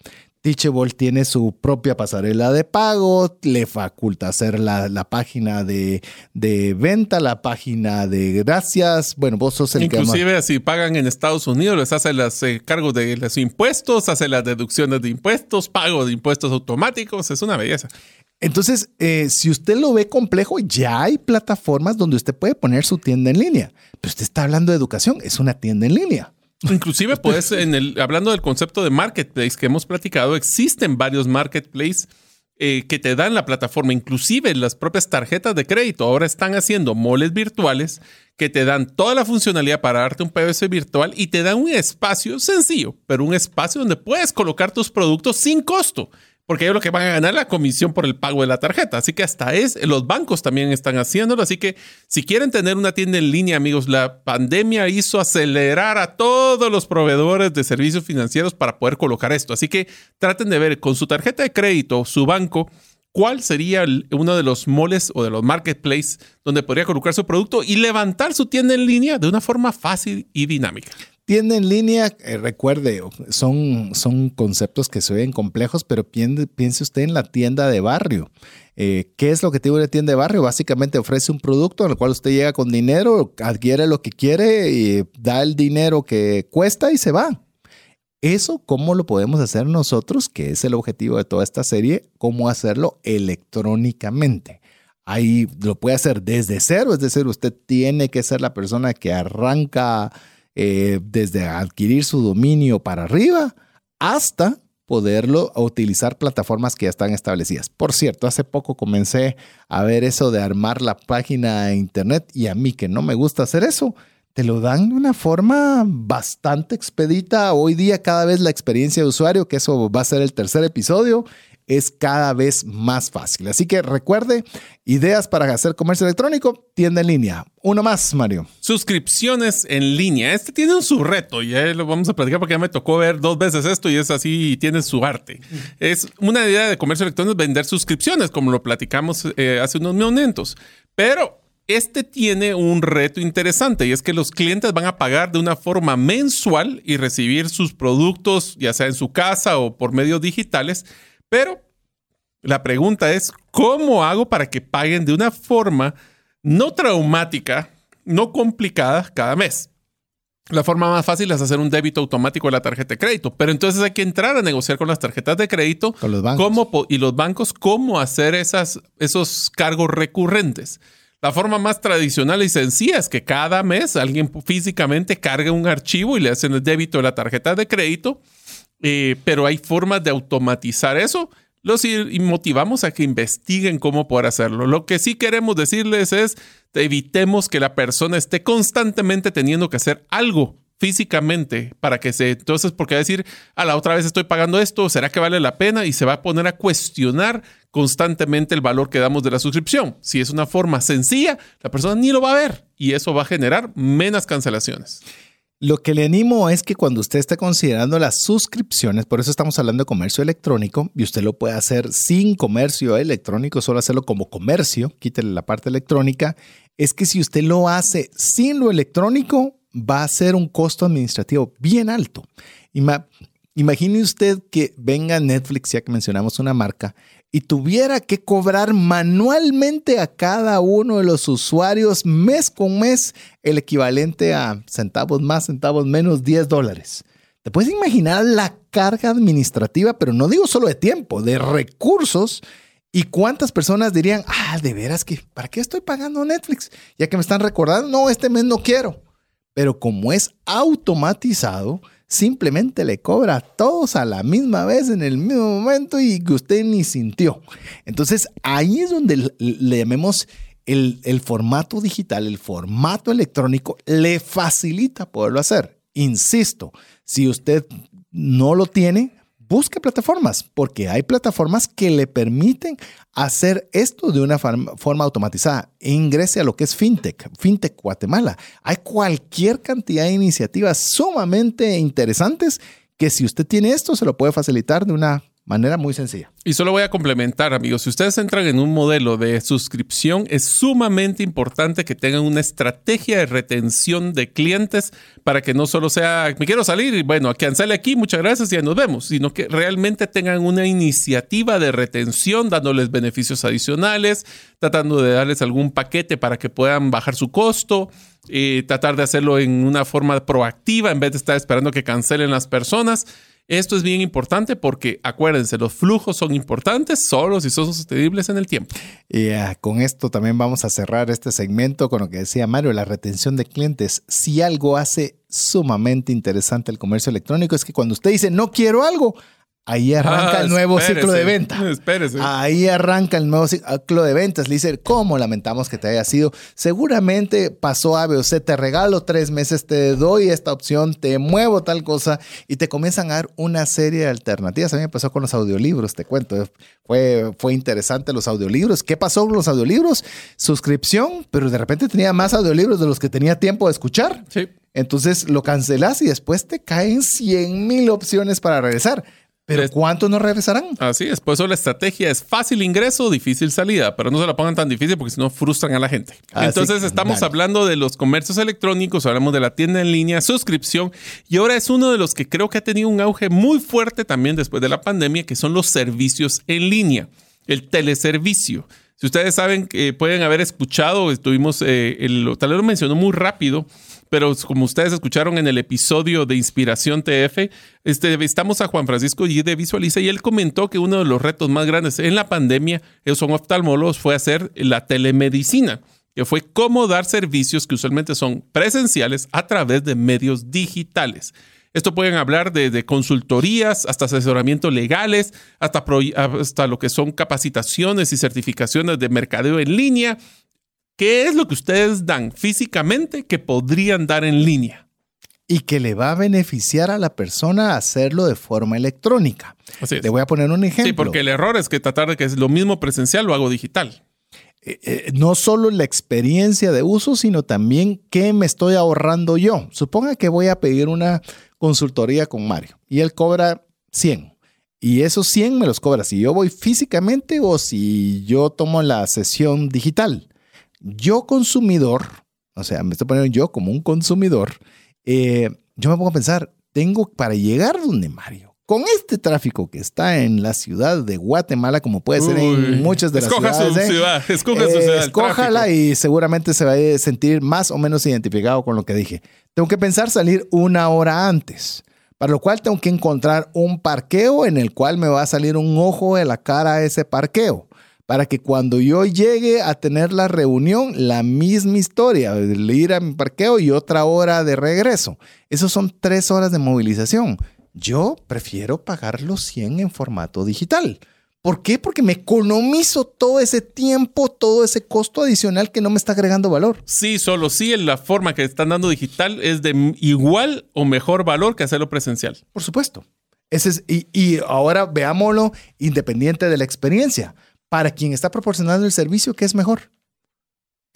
Teachable tiene su propia pasarela de pago, le faculta hacer la, página de, venta, la página de gracias. Bueno, vos sos el Inclusive, que si pagan en Estados Unidos, les hace los eh, cargos de los impuestos, hace las deducciones de impuestos, pago de impuestos automáticos. Es una belleza. Entonces, eh, si usted lo ve complejo, ya hay plataformas donde usted puede poner su tienda en línea. Pero usted está hablando de educación, es una tienda en línea. Inclusive, pues, en el, hablando del concepto de marketplace que hemos platicado, existen varios marketplaces eh, que te dan la plataforma, inclusive las propias tarjetas de crédito. Ahora están haciendo moles virtuales que te dan toda la funcionalidad para darte un POS virtual y te dan un espacio sencillo, pero un espacio donde puedes colocar tus productos sin costo porque ellos lo que van a ganar la comisión por el pago de la tarjeta. Así que hasta es, los bancos también están haciéndolo. Así que si quieren tener una tienda en línea, amigos, la pandemia hizo acelerar a todos los proveedores de servicios financieros para poder colocar esto. Así que traten de ver con su tarjeta de crédito, su banco, cuál sería uno de los moles o de los marketplaces donde podría colocar su producto y levantar su tienda en línea de una forma fácil y dinámica. Tienda en línea, eh, recuerde, son, son conceptos que se ven complejos, pero piense, usted en la tienda de barrio. Eh, ¿Qué es lo que tiene una tienda de barrio? Básicamente ofrece un producto al cual usted llega con dinero, adquiere lo que quiere, y da el dinero que cuesta y se va. Eso, ¿cómo lo podemos hacer nosotros? Que es el objetivo de toda esta serie, cómo hacerlo electrónicamente. Ahí lo puede hacer desde cero, es decir, usted tiene que ser la persona que arranca eh, desde adquirir su dominio para arriba hasta poderlo utilizar plataformas que ya están establecidas. Por cierto, hace poco comencé a ver eso de armar la página de internet y a mí que no me gusta hacer eso, te lo dan de una forma bastante expedita. Hoy día cada vez la experiencia de usuario, que eso va a ser el tercer episodio, es cada vez más fácil. Así que recuerde, ideas para hacer comercio electrónico, tienda en línea. Uno más, Mario. Suscripciones en línea. Este tiene su reto, ya lo vamos a platicar porque ya me tocó ver dos veces esto y es así y tiene su arte. Es una idea de comercio electrónico vender suscripciones, como lo platicamos eh, hace unos momentos. Pero este tiene un reto interesante y es que los clientes van a pagar de una forma mensual y recibir sus productos, ya sea en su casa o por medios digitales pero la pregunta es, ¿cómo hago para que paguen de una forma no traumática, no complicada cada mes? La forma más fácil es hacer un débito automático de la tarjeta de crédito, pero entonces hay que entrar a negociar con las tarjetas de crédito con los bancos. y los bancos cómo hacer esas, esos cargos recurrentes. La forma más tradicional y sencilla es que cada mes alguien físicamente cargue un archivo y le hacen el débito de la tarjeta de crédito eh, pero hay formas de automatizar eso. Los y motivamos a que investiguen cómo poder hacerlo. Lo que sí queremos decirles es, evitemos que la persona esté constantemente teniendo que hacer algo físicamente para que se entonces porque a decir a la otra vez estoy pagando esto será que vale la pena y se va a poner a cuestionar constantemente el valor que damos de la suscripción si es una forma sencilla la persona ni lo va a ver y eso va a generar menos cancelaciones lo que le animo es que cuando usted esté considerando las suscripciones, por eso estamos hablando de comercio electrónico, y usted lo puede hacer sin comercio electrónico, solo hacerlo como comercio, quítele la parte electrónica, es que si usted lo hace sin lo electrónico, va a ser un costo administrativo bien alto. Imagine usted que venga Netflix, ya que mencionamos una marca, y tuviera que cobrar manualmente a cada uno de los usuarios mes con mes el equivalente a centavos más, centavos menos, 10 dólares. Te puedes imaginar la carga administrativa, pero no digo solo de tiempo, de recursos. ¿Y cuántas personas dirían, ah, de veras que, ¿para qué estoy pagando Netflix? Ya que me están recordando, no, este mes no quiero. Pero como es automatizado, simplemente le cobra a todos a la misma vez en el mismo momento y que usted ni sintió. Entonces ahí es donde le, llamemos el, el formato digital, el formato electrónico, le facilita poderlo hacer. Insisto, si usted no lo tiene, busque plataformas, porque hay plataformas que le permiten hacer esto de una forma automatizada. Ingrese a lo que es FinTech, FinTech Guatemala. Hay cualquier cantidad de iniciativas sumamente interesantes que si usted tiene esto, se lo puede facilitar de una manera muy sencilla. Y solo voy a complementar, amigos, si ustedes entran en un modelo de suscripción, es sumamente importante que tengan una estrategia de retención de clientes para que no solo sea, me quiero salir y bueno, cancele aquí, muchas gracias y ya nos vemos, sino que realmente tengan una iniciativa de retención dándoles beneficios adicionales, tratando de darles algún paquete para que puedan bajar su costo. y tratar de hacerlo en una forma proactiva en vez de estar esperando que cancelen las personas. Esto es bien importante porque acuérdense, los flujos son importantes solo si son sostenibles en el tiempo. Y ah, con esto también vamos a cerrar este segmento con lo que decía Mario, la retención de clientes. Si algo hace sumamente interesante el comercio electrónico es que cuando usted dice no quiero algo, Ahí arranca el ah, nuevo ciclo de venta. Espérese. Ahí arranca el nuevo ciclo de ventas. Le dice, ¿cómo lamentamos que te haya sido? Seguramente pasó A, B o C, te regalo tres meses, te doy esta opción, te muevo tal cosa y te comienzan a dar una serie de alternativas. A mí me pasó con los audiolibros, te cuento. Fue, fue interesante los audiolibros. ¿Qué pasó con los audiolibros? Suscripción, pero de repente tenía más audiolibros de los que tenía tiempo de escuchar. Sí. Entonces lo cancelas y después te caen 100 mil opciones para regresar. Pero ¿cuántos no regresarán? Así es, por eso la estrategia es fácil ingreso, difícil salida, pero no se la pongan tan difícil porque si no frustran a la gente. Entonces estamos hablando de los comercios electrónicos, hablamos de la tienda en línea, suscripción, y ahora es uno de los que creo que ha tenido un auge muy fuerte también después de la pandemia, que son los servicios en línea, el teleservicio. Si ustedes saben que pueden haber escuchado, estuvimos, eh, el, tal vez lo mencionó muy rápido, pero como ustedes escucharon en el episodio de Inspiración TF, este, estamos a Juan Francisco y de Visualiza y él comentó que uno de los retos más grandes en la pandemia, ellos son oftalmólogos, fue hacer la telemedicina que fue cómo dar servicios que usualmente son presenciales a través de medios digitales. Esto pueden hablar de, consultorías, hasta asesoramiento legales, hasta, hasta lo que son capacitaciones y certificaciones de mercadeo en línea. ¿Qué es lo que ustedes dan físicamente que podrían dar en línea? Y que le va a beneficiar a la persona hacerlo de forma electrónica. Así Te voy a poner un ejemplo. Sí, porque el error es que tratar de que es lo mismo presencial lo hago digital. Eh, eh, no solo la experiencia de uso, sino también qué me estoy ahorrando yo. Suponga que voy a pedir una consultoría con Mario y él cobra 100. Y esos 100 me los cobra si yo voy físicamente o si yo tomo la sesión digital. Yo consumidor, o sea, me estoy poniendo yo como un consumidor, eh, yo me pongo a pensar, tengo para llegar donde Mario, con este tráfico que está en la ciudad de Guatemala, como puede ser en muchas de las ciudades. Su ¿eh? ciudad, escoja su ciudad. Escójala y seguramente se va a sentir más o menos identificado con lo que dije. Tengo que pensar salir una hora antes, para lo cual tengo que encontrar un parqueo en el cual me va a salir un ojo de la cara a ese parqueo. Para que cuando yo llegue a tener la reunión, la misma historia, ir a mi parqueo y otra hora de regreso. Esos son tres horas de movilización yo prefiero pagar los 100 en formato digital. ¿Por qué? Porque me economizo todo ese tiempo, todo ese costo adicional que no me está agregando valor. Sí, solo sí, la forma que están dando digital es de igual o mejor valor que hacerlo presencial. Por supuesto. Ese es, y, y ahora veámoslo independiente de la experiencia. Para quien está proporcionando el servicio, ¿qué es mejor?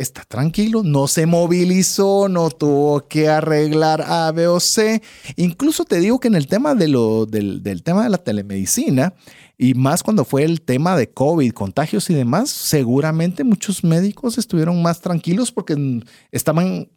está tranquilo, no se movilizó, no tuvo que arreglar A, B o C. Incluso te digo que en el tema de lo, del, del tema de la telemedicina, y más cuando fue el tema de COVID, contagios y demás, seguramente muchos médicos estuvieron más tranquilos porque estaban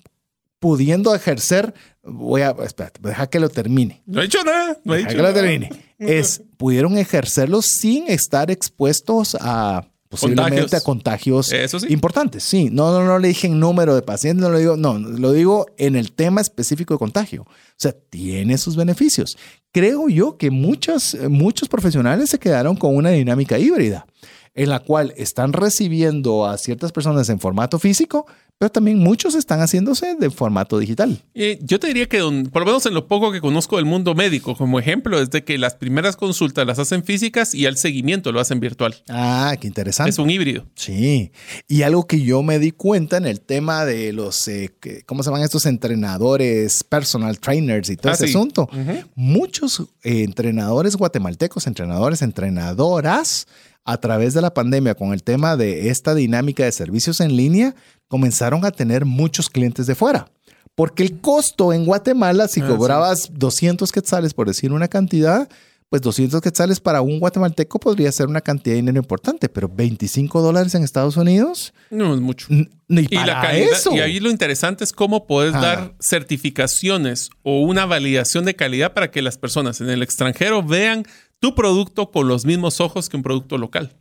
pudiendo ejercer, voy a, espérate, deja que lo termine. No he hecho nada, no he deja que lo termine. Es, pudieron ejercerlo sin estar expuestos a posiblemente a contagios importantes. Sí, no, no, no le dije en número de pacientes, no lo digo, no, lo digo en el tema específico de contagio. O sea, tiene sus beneficios. Creo yo que muchos, muchos profesionales se quedaron con una dinámica híbrida en la cual están recibiendo a ciertas personas en formato físico, pero también muchos están haciéndose de formato digital. yo te diría que, por lo menos en lo poco que conozco del mundo médico, como ejemplo, es de que las primeras consultas las hacen físicas y el seguimiento lo hacen virtual. Ah, qué interesante. Es un híbrido. Sí. Y algo que yo me di cuenta en el tema de los, eh, ¿cómo se llaman estos entrenadores, personal trainers y todo ah, ese asunto? Muchos eh, entrenadores guatemaltecos, entrenadores, entrenadoras, a través de la pandemia con el tema de esta dinámica de servicios en línea, comenzaron a tener muchos clientes de fuera. Porque el costo en Guatemala, si ah, cobrabas 200 quetzales, por decir una cantidad, pues 200 quetzales para un guatemalteco podría ser una cantidad de dinero importante, pero 25 dólares en Estados Unidos. No es mucho. Ni y, la calidad, y ahí lo interesante es cómo puedes dar certificaciones o una validación de calidad para que las personas en el extranjero vean tu producto con los mismos ojos que un producto local.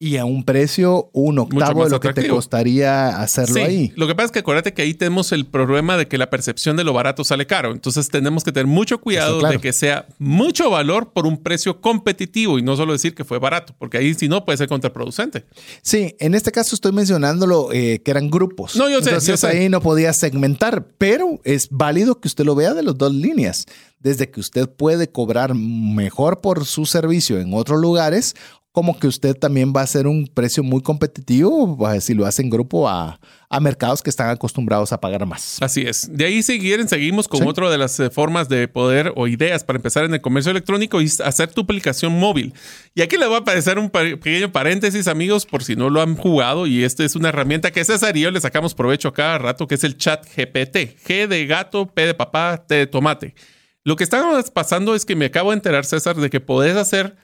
Y a un precio un octavo de lo que te costaría hacerlo sí. ahí. Lo que pasa es que acuérdate que ahí tenemos el problema de que la percepción de lo barato sale caro. Entonces tenemos que tener mucho cuidado de que sea mucho valor por un precio competitivo y no solo decir que fue barato, porque ahí si no puede ser contraproducente. Sí, en este caso estoy mencionándolo eh, que eran grupos. No, yo sé. Entonces ahí no podía segmentar, pero es válido que usted lo vea de las dos líneas desde que usted puede cobrar mejor por su servicio en otros lugares, como que usted también va a ser un precio muy competitivo si lo hace en grupo a, mercados que están acostumbrados a pagar más. Así es. De ahí seguir, seguimos con otra de las eh, formas de poder o ideas para empezar en el comercio electrónico y hacer tu aplicación móvil. Y aquí le voy a aparecer un pequeño paréntesis, amigos, por si no lo han jugado. Y esta es una herramienta que César y yo le sacamos provecho cada rato, que es el chat GPT. G de gato, P de papá, T de tomate. Lo que está pasando es que me acabo de enterar, César, de que podés hacer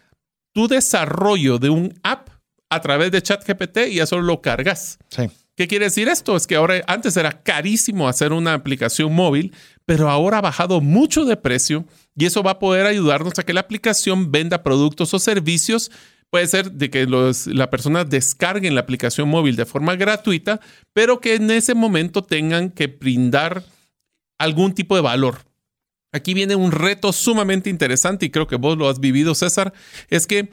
tu desarrollo de un app a través de ChatGPT y ya solo lo cargas. Sí. ¿Qué quiere decir esto? Es que ahora antes era carísimo hacer una aplicación móvil, pero ahora ha bajado mucho de precio y eso va a poder ayudarnos a que la aplicación venda productos o servicios. Puede ser de que los, la persona descargue la aplicación móvil de forma gratuita, pero que en ese momento tengan que brindar algún tipo de valor. Aquí viene un reto sumamente interesante y creo que vos lo has vivido, César, es que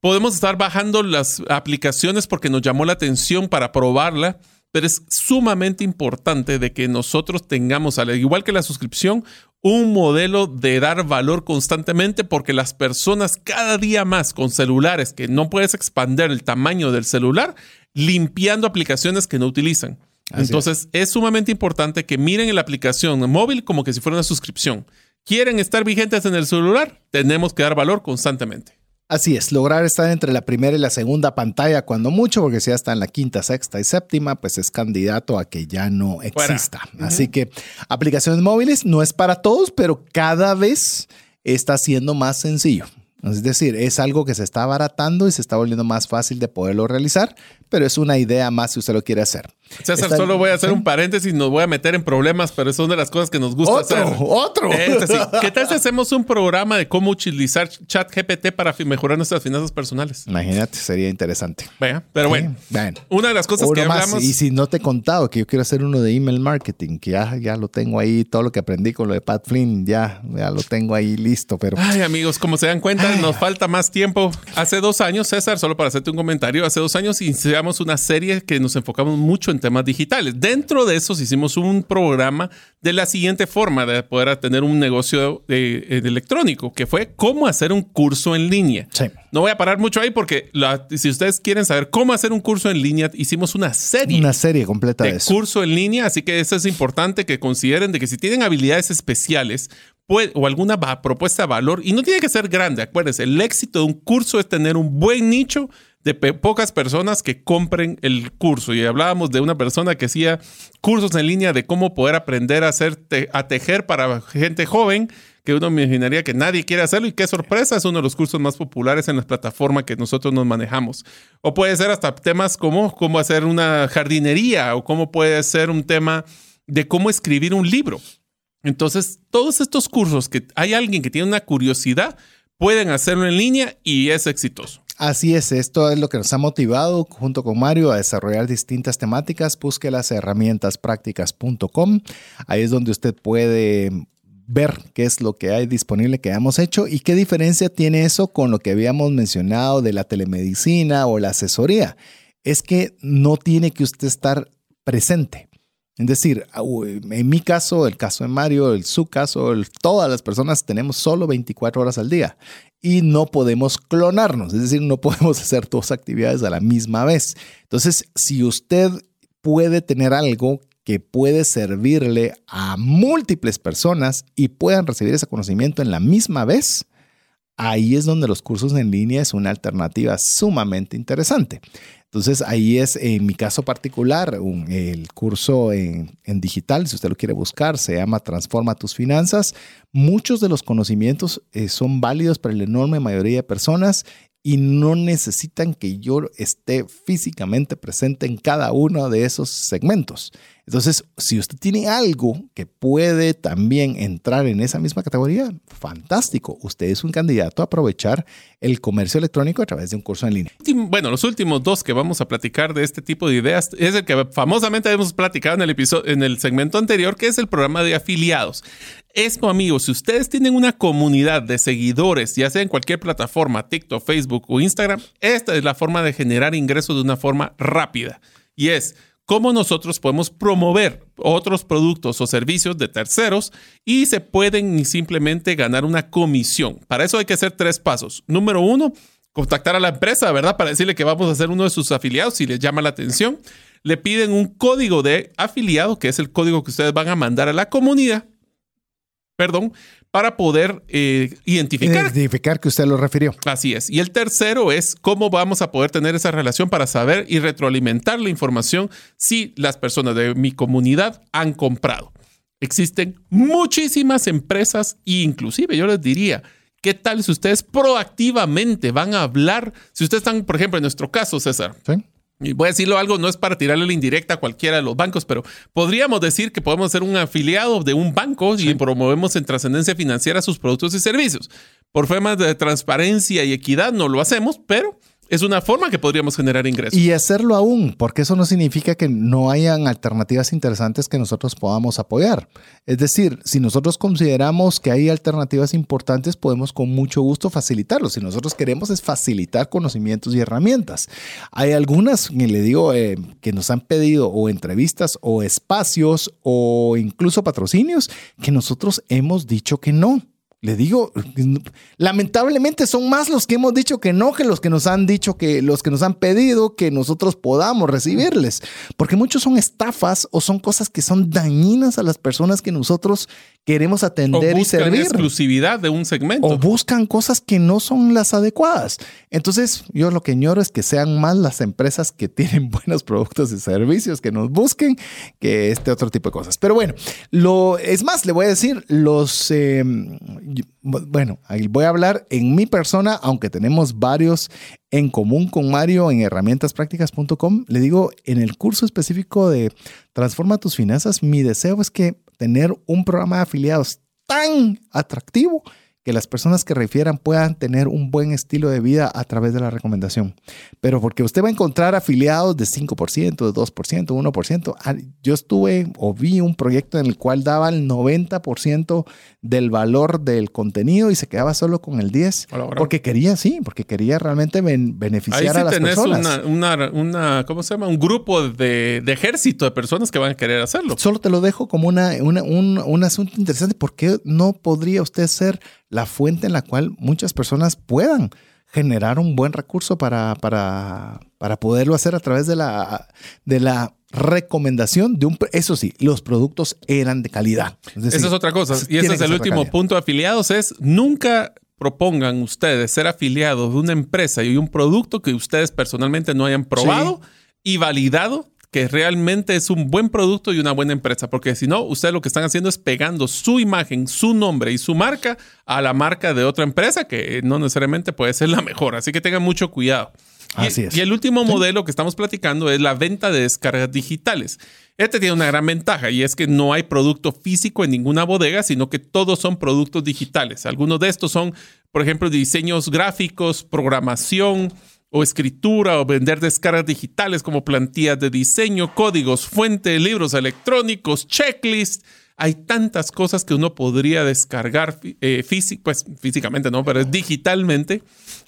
podemos estar bajando las aplicaciones porque nos llamó la atención para probarla, pero es sumamente importante de que nosotros tengamos, al igual que la suscripción, un modelo de dar valor constantemente porque las personas cada día más con celulares que no puedes expandir el tamaño del celular, limpiando aplicaciones que no utilizan. Entonces es. sumamente importante que miren en la aplicación móvil como que si fuera una suscripción. ¿Quieren estar vigentes en el celular? Tenemos que dar valor constantemente. Así es, lograr estar entre la primera y la segunda pantalla cuando mucho, porque si ya está en la quinta, sexta y séptima, pues es candidato a que ya no exista. Así que aplicaciones móviles no es para todos, pero cada vez está siendo más sencillo. Es decir, es algo que se está abaratando y se está volviendo más fácil de poderlo realizar, pero es una idea más si usted lo quiere hacer. César, solo voy a hacer un paréntesis, nos voy a meter en problemas, pero es una de las cosas que nos gusta hacer. Otro, este ¿Qué tal si hacemos un programa de cómo utilizar ChatGPT para mejorar nuestras finanzas personales? Imagínate, sería interesante. Vea, pero bueno, una de las cosas que hablamos... Y si no te he contado que yo quiero hacer uno de email marketing, que ya, ya lo tengo ahí, todo lo que aprendí con lo de Pat Flynn, ya, ya lo tengo ahí listo, pero... Ay, amigos, como se dan cuenta, nos falta más tiempo. Hace dos años, César, solo para hacerte un comentario, hace dos años iniciamos una serie que nos enfocamos mucho en temas digitales. Dentro de esos hicimos un programa de la siguiente forma de poder tener un negocio eh, electrónico, que fue cómo hacer un curso en línea. No voy a parar mucho ahí porque si ustedes quieren saber cómo hacer un curso en línea, hicimos una serie. Una serie completa de, de curso en línea, así que eso es importante que consideren de que si tienen habilidades especiales, o alguna propuesta de valor, y no tiene que ser grande, acuérdense, el éxito de un curso es tener un buen nicho de pocas personas que compren el curso. Y hablábamos de una persona que hacía cursos en línea de cómo poder aprender a, hacer a tejer para gente joven, que uno imaginaría que nadie quiere hacerlo y qué sorpresa, es uno de los cursos más populares en la plataforma que nosotros nos manejamos. O puede ser hasta temas como cómo hacer una jardinería o cómo puede ser un tema de cómo escribir un libro. Entonces, todos estos cursos que hay alguien que tiene una curiosidad, pueden hacerlo en línea y es exitoso. Así es, esto es lo que nos ha motivado junto con Mario a desarrollar distintas temáticas. Busque las herramientas prácticas.com. Ahí es donde usted puede ver qué es lo que hay disponible que hemos hecho y qué diferencia tiene eso con lo que habíamos mencionado de la telemedicina o la asesoría. Es que no tiene que usted estar presente. Es decir, en mi caso, el caso de Mario, el su caso, todas las personas tenemos solo 24 horas al día y no podemos clonarnos, es decir, no podemos hacer dos actividades a la misma vez. Entonces, si usted puede tener algo que puede servirle a múltiples personas y puedan recibir ese conocimiento en la misma vez, ahí es donde los cursos en línea es una alternativa sumamente interesante. Entonces ahí es, en mi caso particular, el curso en, digital, si usted lo quiere buscar, se llama Transforma tus finanzas. Muchos de los conocimientos eh, son válidos para la enorme mayoría de personas y no necesitan que yo esté físicamente presente en cada uno de esos segmentos. Entonces, si usted tiene algo que puede también entrar en esa misma categoría, fantástico. Usted es un candidato a aprovechar el comercio electrónico a través de un curso en línea. Bueno, los últimos dos que vamos a platicar de este tipo de ideas es el que famosamente hemos platicado en el episodio, en el segmento anterior, que es el programa de afiliados. Esto, amigos, si ustedes tienen una comunidad de seguidores, ya sea en cualquier plataforma, TikTok, Facebook o Instagram, esta es la forma de generar ingresos de una forma rápida. Y es cómo nosotros podemos promover otros productos o servicios de terceros y se pueden simplemente ganar una comisión. Para eso hay que hacer tres pasos. Número uno, contactar a la empresa, ¿verdad? Para decirle que vamos a ser uno de sus afiliados si les llama la atención. Le piden un código de afiliado, que es el código que ustedes van a mandar a la comunidad. Perdón, para poder eh, identificar. Identificar que usted lo refirió. Así es. Y el tercero es cómo vamos a poder tener esa relación para saber y retroalimentar la información si las personas de mi comunidad han comprado. Existen muchísimas empresas e inclusive yo les diría, ¿qué tal si ustedes proactivamente van a hablar? Si ustedes están, por ejemplo, en nuestro caso, César, ¿Sí? Y voy a decirlo algo, no es para tirarle la indirecta a cualquiera de los bancos, pero podríamos decir que podemos ser un afiliado de un banco y promovemos en trascendencia financiera sus productos y servicios. Por temas de transparencia y equidad no lo hacemos, pero es una forma que podríamos generar ingresos. Y hacerlo aún, porque eso no significa que no hayan alternativas interesantes que nosotros podamos apoyar. Es decir, si nosotros consideramos que hay alternativas importantes, podemos con mucho gusto facilitarlo. Si nosotros queremos es facilitar conocimientos y herramientas. Hay algunas, le digo, eh, que nos han pedido o entrevistas o espacios o incluso patrocinios que nosotros hemos dicho que no. Le digo, lamentablemente son más los que hemos dicho que no que los que nos han dicho que los que nos han pedido que nosotros podamos recibirles, porque muchos son estafas o son cosas que son dañinas a las personas que nosotros queremos atender y servir. exclusividad de un segmento. O buscan cosas que no son las adecuadas. Entonces, yo lo que añoro es que sean más las empresas que tienen buenos productos y servicios que nos busquen que este otro tipo de cosas. Pero bueno, lo es más, le voy a decir, los, em, bueno, voy a hablar en mi persona, aunque tenemos varios en común con Mario en herramientasprácticas.com. Le digo, en el curso específico de Transforma tus finanzas, mi deseo es que tener un programa de afiliados tan atractivo que las personas que refieran puedan tener un buen estilo de vida a través de la recomendación. Pero porque usted va a encontrar afiliados de 5%, de 2%, 1%. Yo estuve o vi un proyecto en el cual daba el 90% del valor del contenido y se quedaba solo con el 10%. Porque quería, sí, porque quería realmente beneficiar a las personas. Una, una, ¿cómo se llama? Un grupo de, ejército de personas que van a querer hacerlo. Solo te lo dejo como una, un, un asunto interesante. ¿Por qué no podría usted ser la fuente en la cual muchas personas puedan generar un buen recurso para, para, para poderlo hacer a través de la, de la recomendación de un... Eso sí, los productos eran de calidad. Esa es otra cosa. Y ese es el último punto afiliados, es nunca propongan ustedes ser afiliados de una empresa y un producto que ustedes personalmente no hayan probado y validado que realmente es un buen producto y una buena empresa, porque si no, ustedes lo que están haciendo es pegando su imagen, su nombre y su marca a la marca de otra empresa que no necesariamente puede ser la mejor. Así que tengan mucho cuidado. Así es. Y el último modelo que estamos platicando es la venta de descargas digitales. Este tiene una gran ventaja y es que no hay producto físico en ninguna bodega, sino que todos son productos digitales. Algunos de estos son, por ejemplo, diseños gráficos, programación, o escritura o vender descargas digitales como plantillas de diseño, códigos, fuente, libros electrónicos, checklist. Hay tantas cosas que uno podría descargar eh, pues, físicamente, no, pero digitalmente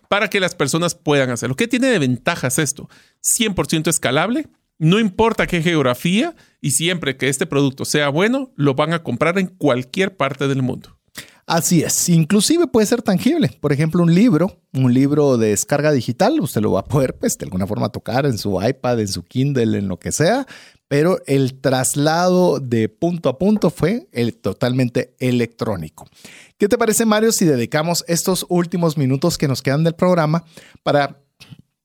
para que las personas puedan hacerlo. ¿Qué tiene de ventajas esto? 100% escalable, no importa qué geografía y siempre que este producto sea bueno, lo van a comprar en cualquier parte del mundo. Así es, inclusive puede ser tangible. Por ejemplo, un libro, un libro de descarga digital, usted lo va a poder, pues, de alguna forma tocar en su iPad, en su Kindle, en lo que sea, pero el traslado de punto a punto fue el totalmente electrónico. ¿Qué te parece, Mario, si dedicamos estos últimos minutos que nos quedan del programa para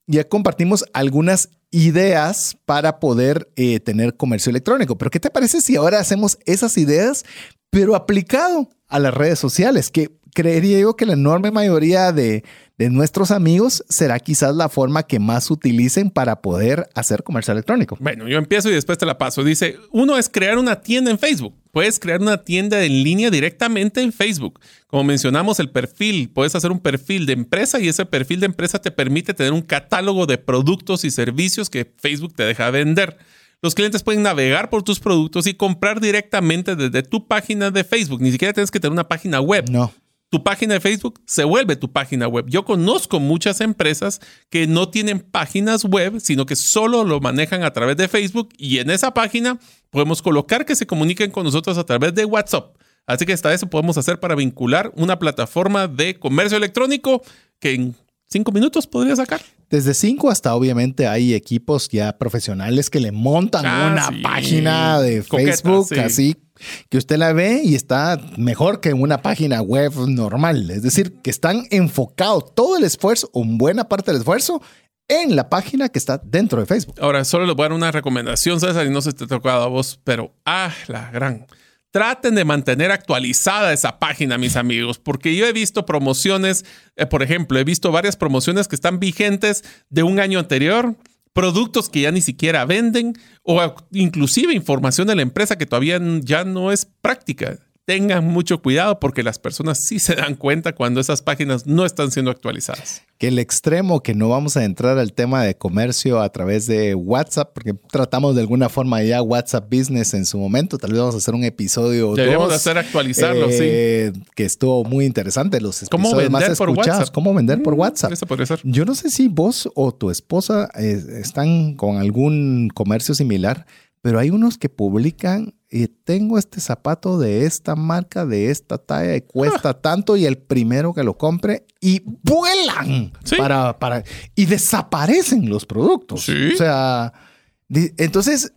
ya compartimos algunas ideas para poder eh, tener comercio electrónico. Pero ¿qué te parece si ahora hacemos esas ideas, pero aplicado a las redes sociales, que creería yo que la enorme mayoría de, de nuestros amigos será quizás la forma que más utilicen para poder hacer comercio electrónico. Bueno, yo empiezo y después te la paso. Dice, uno es crear una tienda en Facebook. Puedes crear una tienda en línea directamente en Facebook. Como mencionamos, el perfil, puedes hacer un perfil de empresa y ese perfil de empresa te permite tener un catálogo de productos y servicios que Facebook te deja vender. Los clientes pueden navegar por tus productos y comprar directamente desde tu página de Facebook. Ni siquiera tienes que tener una página web. No tu página de Facebook se vuelve tu página web. Yo conozco muchas empresas que no tienen páginas web, sino que solo lo manejan a través de Facebook y en esa página podemos colocar que se comuniquen con nosotros a través de WhatsApp. Así que hasta eso podemos hacer para vincular una plataforma de comercio electrónico que cinco minutos podría sacar. Desde cinco hasta obviamente hay equipos ya profesionales que le montan ah, una página de Facebook así que usted la ve y está mejor que una página web normal. Es decir, que están enfocados todo el esfuerzo, o buena parte del esfuerzo, en la página que está dentro de Facebook. Ahora, solo les voy a dar una recomendación, César, y no se te ha tocado a vos, pero ah, la gran. Traten de mantener actualizada esa página, mis amigos, porque yo he visto promociones, eh, por ejemplo, he visto varias promociones que están vigentes de un año anterior productos que ya ni siquiera venden o inclusive información de la empresa que todavía ya no es práctica. Tengan mucho cuidado porque las personas sí se dan cuenta cuando esas páginas no están siendo actualizadas. Que el extremo, que no vamos a entrar al tema de comercio a través de WhatsApp, porque tratamos de alguna forma ya WhatsApp Business en su momento, tal vez vamos a hacer un episodio. Deberíamos hacer actualizarlo, eh, sí. Que estuvo muy interesante. Los ¿Cómo vender más por WhatsApp? ¿Cómo vender por mm, WhatsApp? Eso podría ser. Yo no sé si vos o tu esposa eh, están con algún comercio similar, pero hay unos que publican y tengo este zapato de esta marca, de esta talla y cuesta ah. tanto y el primero que lo compre y vuelan para, para y desaparecen los productos. O sea, entonces,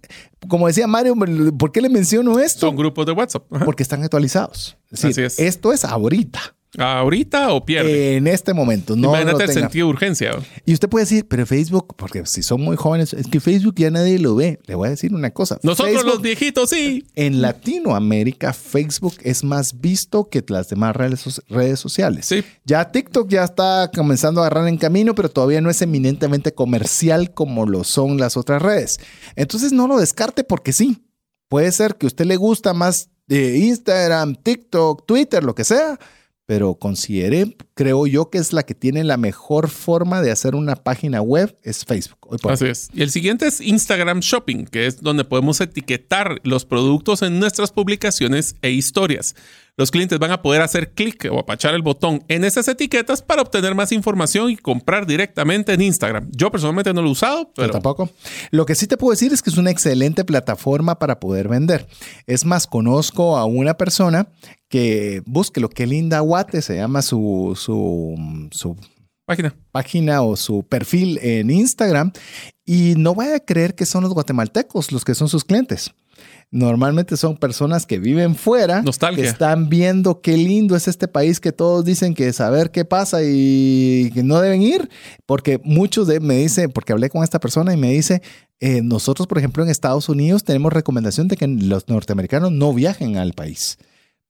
como decía Mario, ¿por qué le menciono esto? Son grupos de WhatsApp. Porque están actualizados. Así es. Esto es ahorita. ¿Ahorita o pierde? En este momento, no. Imagínate el sentido de urgencia. Y usted puede decir, pero Facebook, porque si son muy jóvenes, es que Facebook ya nadie lo ve. Le voy a decir una cosa. Nosotros los viejitos, sí. En Latinoamérica, Facebook es más visto que las demás redes, redes sociales. Sí. Ya TikTok ya está comenzando a agarrar en camino, pero todavía no es eminentemente comercial como lo son las otras redes. Entonces no lo descarte porque sí. Puede ser que a usted le gusta más de Instagram, TikTok, Twitter, lo que sea pero consideré, creo yo que es la que tiene la mejor forma de hacer una página web, es Facebook. Así es. Y el siguiente es Instagram Shopping, que es donde podemos etiquetar los productos en nuestras publicaciones e historias. Los clientes van a poder hacer clic o apachar el botón en esas etiquetas para obtener más información y comprar directamente en Instagram. Yo personalmente no lo he usado, pero... Yo tampoco. Lo que sí te puedo decir es que es una excelente plataforma para poder vender. Es más, conozco a una persona que busque lo que Linda Guate se llama su, su, su página. página o su perfil en Instagram y no vaya a creer que son los guatemaltecos los que son sus clientes. Normalmente son personas que viven fuera, Nostalgia. que están viendo qué lindo es este país que todos dicen que saber qué pasa y que no deben ir, porque muchos de me dicen, porque hablé con esta persona y me dice, eh, nosotros por ejemplo en Estados Unidos tenemos recomendación de que los norteamericanos no viajen al país.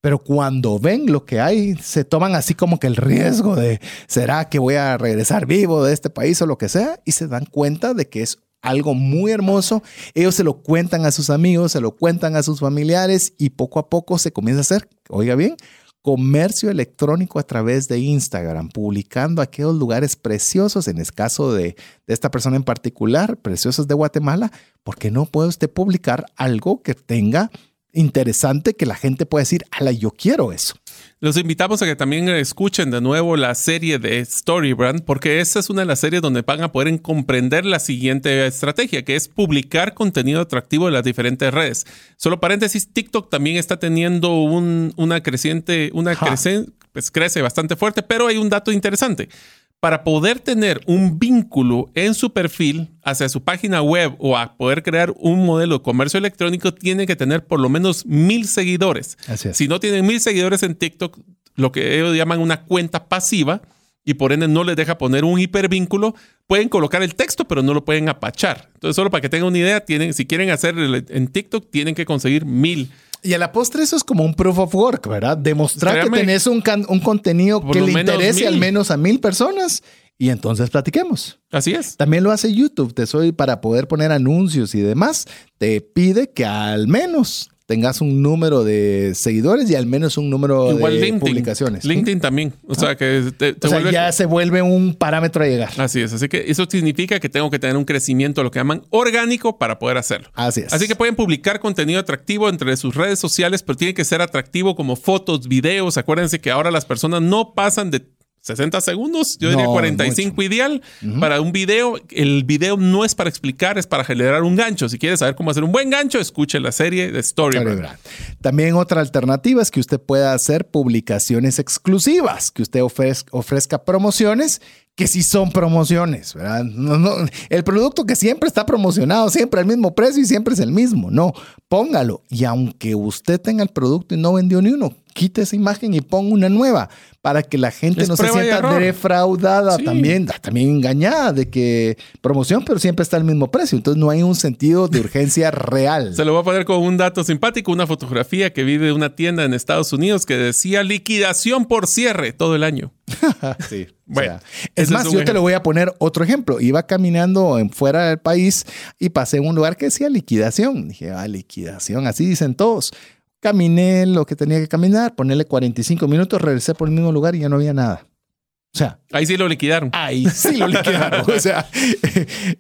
Pero cuando ven lo que hay, se toman así como que el riesgo de, ¿será que voy a regresar vivo de este país o lo que sea? Y se dan cuenta de que es algo muy hermoso. Ellos se lo cuentan a sus amigos, se lo cuentan a sus familiares y poco a poco se comienza a hacer, oiga bien, comercio electrónico a través de Instagram, publicando aquellos lugares preciosos, en el caso de, de esta persona en particular, preciosos de Guatemala, porque no puede usted publicar algo que tenga interesante que la gente pueda decir, ala, yo quiero eso. Los invitamos a que también escuchen de nuevo la serie de Storybrand, porque esta es una de las series donde van a poder comprender la siguiente estrategia, que es publicar contenido atractivo en las diferentes redes. Solo paréntesis, TikTok también está teniendo una creciente, una creciente, pues crece bastante fuerte, pero hay un dato interesante para poder tener un vínculo en su perfil hacia su página web o a poder crear un modelo de comercio electrónico, tiene que tener por lo menos mil seguidores. Si no tienen mil seguidores en TikTok, lo que ellos llaman una cuenta pasiva, y por ende no les deja poner un hipervínculo, pueden colocar el texto, pero no lo pueden apachar. Entonces, solo para que tengan una idea, tienen, si quieren hacer en TikTok, tienen que conseguir mil y a la postre eso es como un proof of work, ¿verdad? Demostrar que tenés un, un contenido que le interese al menos a mil personas y entonces platiquemos. Así es. También lo hace YouTube. Te soy para poder poner anuncios y demás. Te pide que al menos tengas un número de seguidores y al menos un número de publicaciones. LinkedIn también. O sea, que ya se vuelve un parámetro a llegar. Así es. Así que eso significa que tengo que tener un crecimiento, lo que llaman orgánico, para poder hacerlo. Así es. Así que pueden publicar contenido atractivo entre sus redes sociales, pero tiene que ser atractivo como fotos, videos. Acuérdense que ahora las personas no pasan de 60 segundos, yo diría 45 ideal para un video. El video no es para explicar, es para generar un gancho. Si quieres saber cómo hacer un buen gancho, escuche la serie de Storybrand. También otra alternativa es que usted pueda hacer publicaciones exclusivas, que usted ofrezca promociones que sí son promociones, ¿verdad? el producto que siempre está promocionado, siempre al mismo precio y siempre es el mismo. No, póngalo. Y aunque usted tenga el producto y no vendió ni uno, quite esa imagen y ponga una nueva para que la gente no se sienta defraudada, también, también engañada de que promoción, pero siempre está al mismo precio. Entonces no hay un sentido de urgencia real. Se lo voy a poner con un dato simpático, una fotografía que vi de una tienda en Estados Unidos que decía liquidación por cierre todo el año. sí. Bueno, es más, yo te lo voy a poner otro ejemplo. Iba caminando en fuera del país y pasé en un lugar que decía liquidación. Dije, ah, liquidación, así dicen todos caminé lo que tenía que caminar, ponerle 45 minutos, regresé por el mismo lugar y ya no había nada. O sea, ahí sí lo liquidaron. Ahí sí lo liquidaron. o sea,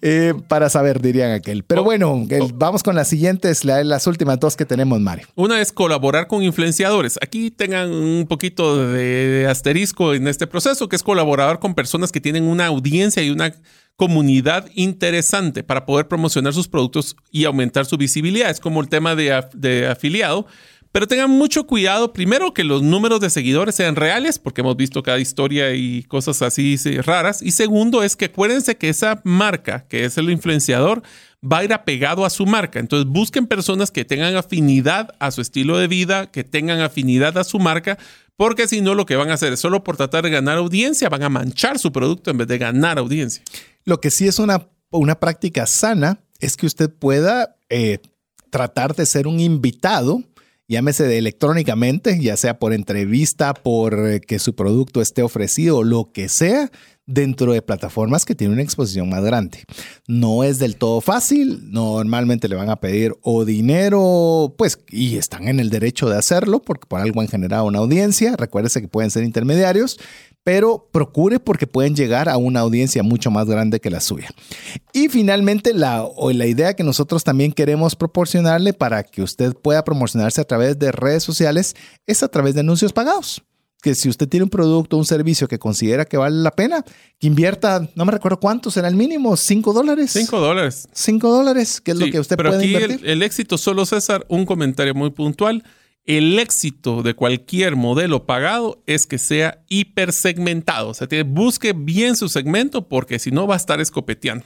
eh, para saber, dirían aquel. Pero oh, bueno, oh. vamos con las siguientes, las últimas dos que tenemos, Mario. Una es colaborar con influenciadores. Aquí tengan un poquito de asterisco en este proceso, que es colaborar con personas que tienen una audiencia y una comunidad interesante para poder promocionar sus productos y aumentar su visibilidad. Es como el tema de, de afiliado pero tengan mucho cuidado, primero, que los números de seguidores sean reales, porque hemos visto cada historia y cosas así raras. Y segundo, es que acuérdense que esa marca, que es el influenciador, va a ir apegado a su marca. Entonces busquen personas que tengan afinidad a su estilo de vida, que tengan afinidad a su marca, porque si no lo que van a hacer es solo por tratar de ganar audiencia, van a manchar su producto en vez de ganar audiencia. Lo que sí es una, una práctica sana es que usted pueda eh, tratar de ser un invitado llámese electrónicamente, ya sea por entrevista, por eh, que su producto esté ofrecido, lo que sea, dentro de plataformas que tienen una exposición más grande. No es del todo fácil, normalmente le van a pedir o dinero, pues, y están en el derecho de hacerlo porque por algo han generado una audiencia, recuérdese que pueden ser intermediarios, pero procure porque pueden llegar a una audiencia mucho más grande que la suya. Y finalmente, la, la idea que nosotros también queremos proporcionarle para que usted pueda promocionarse a través de redes sociales es a través de anuncios pagados que si usted tiene un producto o un servicio que considera que vale la pena, que invierta, no me recuerdo cuánto será el mínimo, 5 dólares. 5 dólares. 5 dólares, que es lo que usted pero puede aquí invertir. El, el éxito, solo César, un comentario muy puntual el éxito de cualquier modelo pagado es que sea hipersegmentado. O sea, busque bien su segmento porque si no va a estar escopeteando.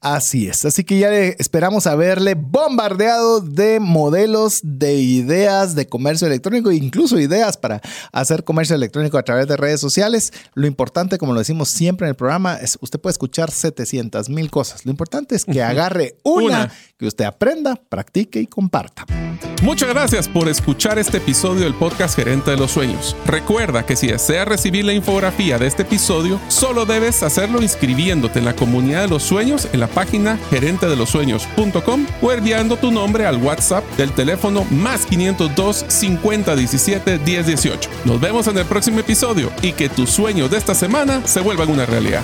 Así es, así que ya esperamos haberle bombardeado de modelos, de ideas de comercio electrónico, incluso ideas para hacer comercio electrónico a través de redes sociales. Lo importante, como lo decimos siempre en el programa, es usted puede escuchar 700 mil cosas. Lo importante es que agarre una, que usted aprenda, practique y comparta. Muchas gracias por escuchar este episodio del podcast Gerente de los Sueños. Recuerda que si deseas recibir la infografía de este episodio, solo debes hacerlo inscribiéndote en la comunidad de los en la página gerentedelosueños.com o enviando tu nombre al WhatsApp del teléfono más 502 50 17 10 18. Nos vemos en el próximo episodio y que tus sueños de esta semana se vuelvan una realidad.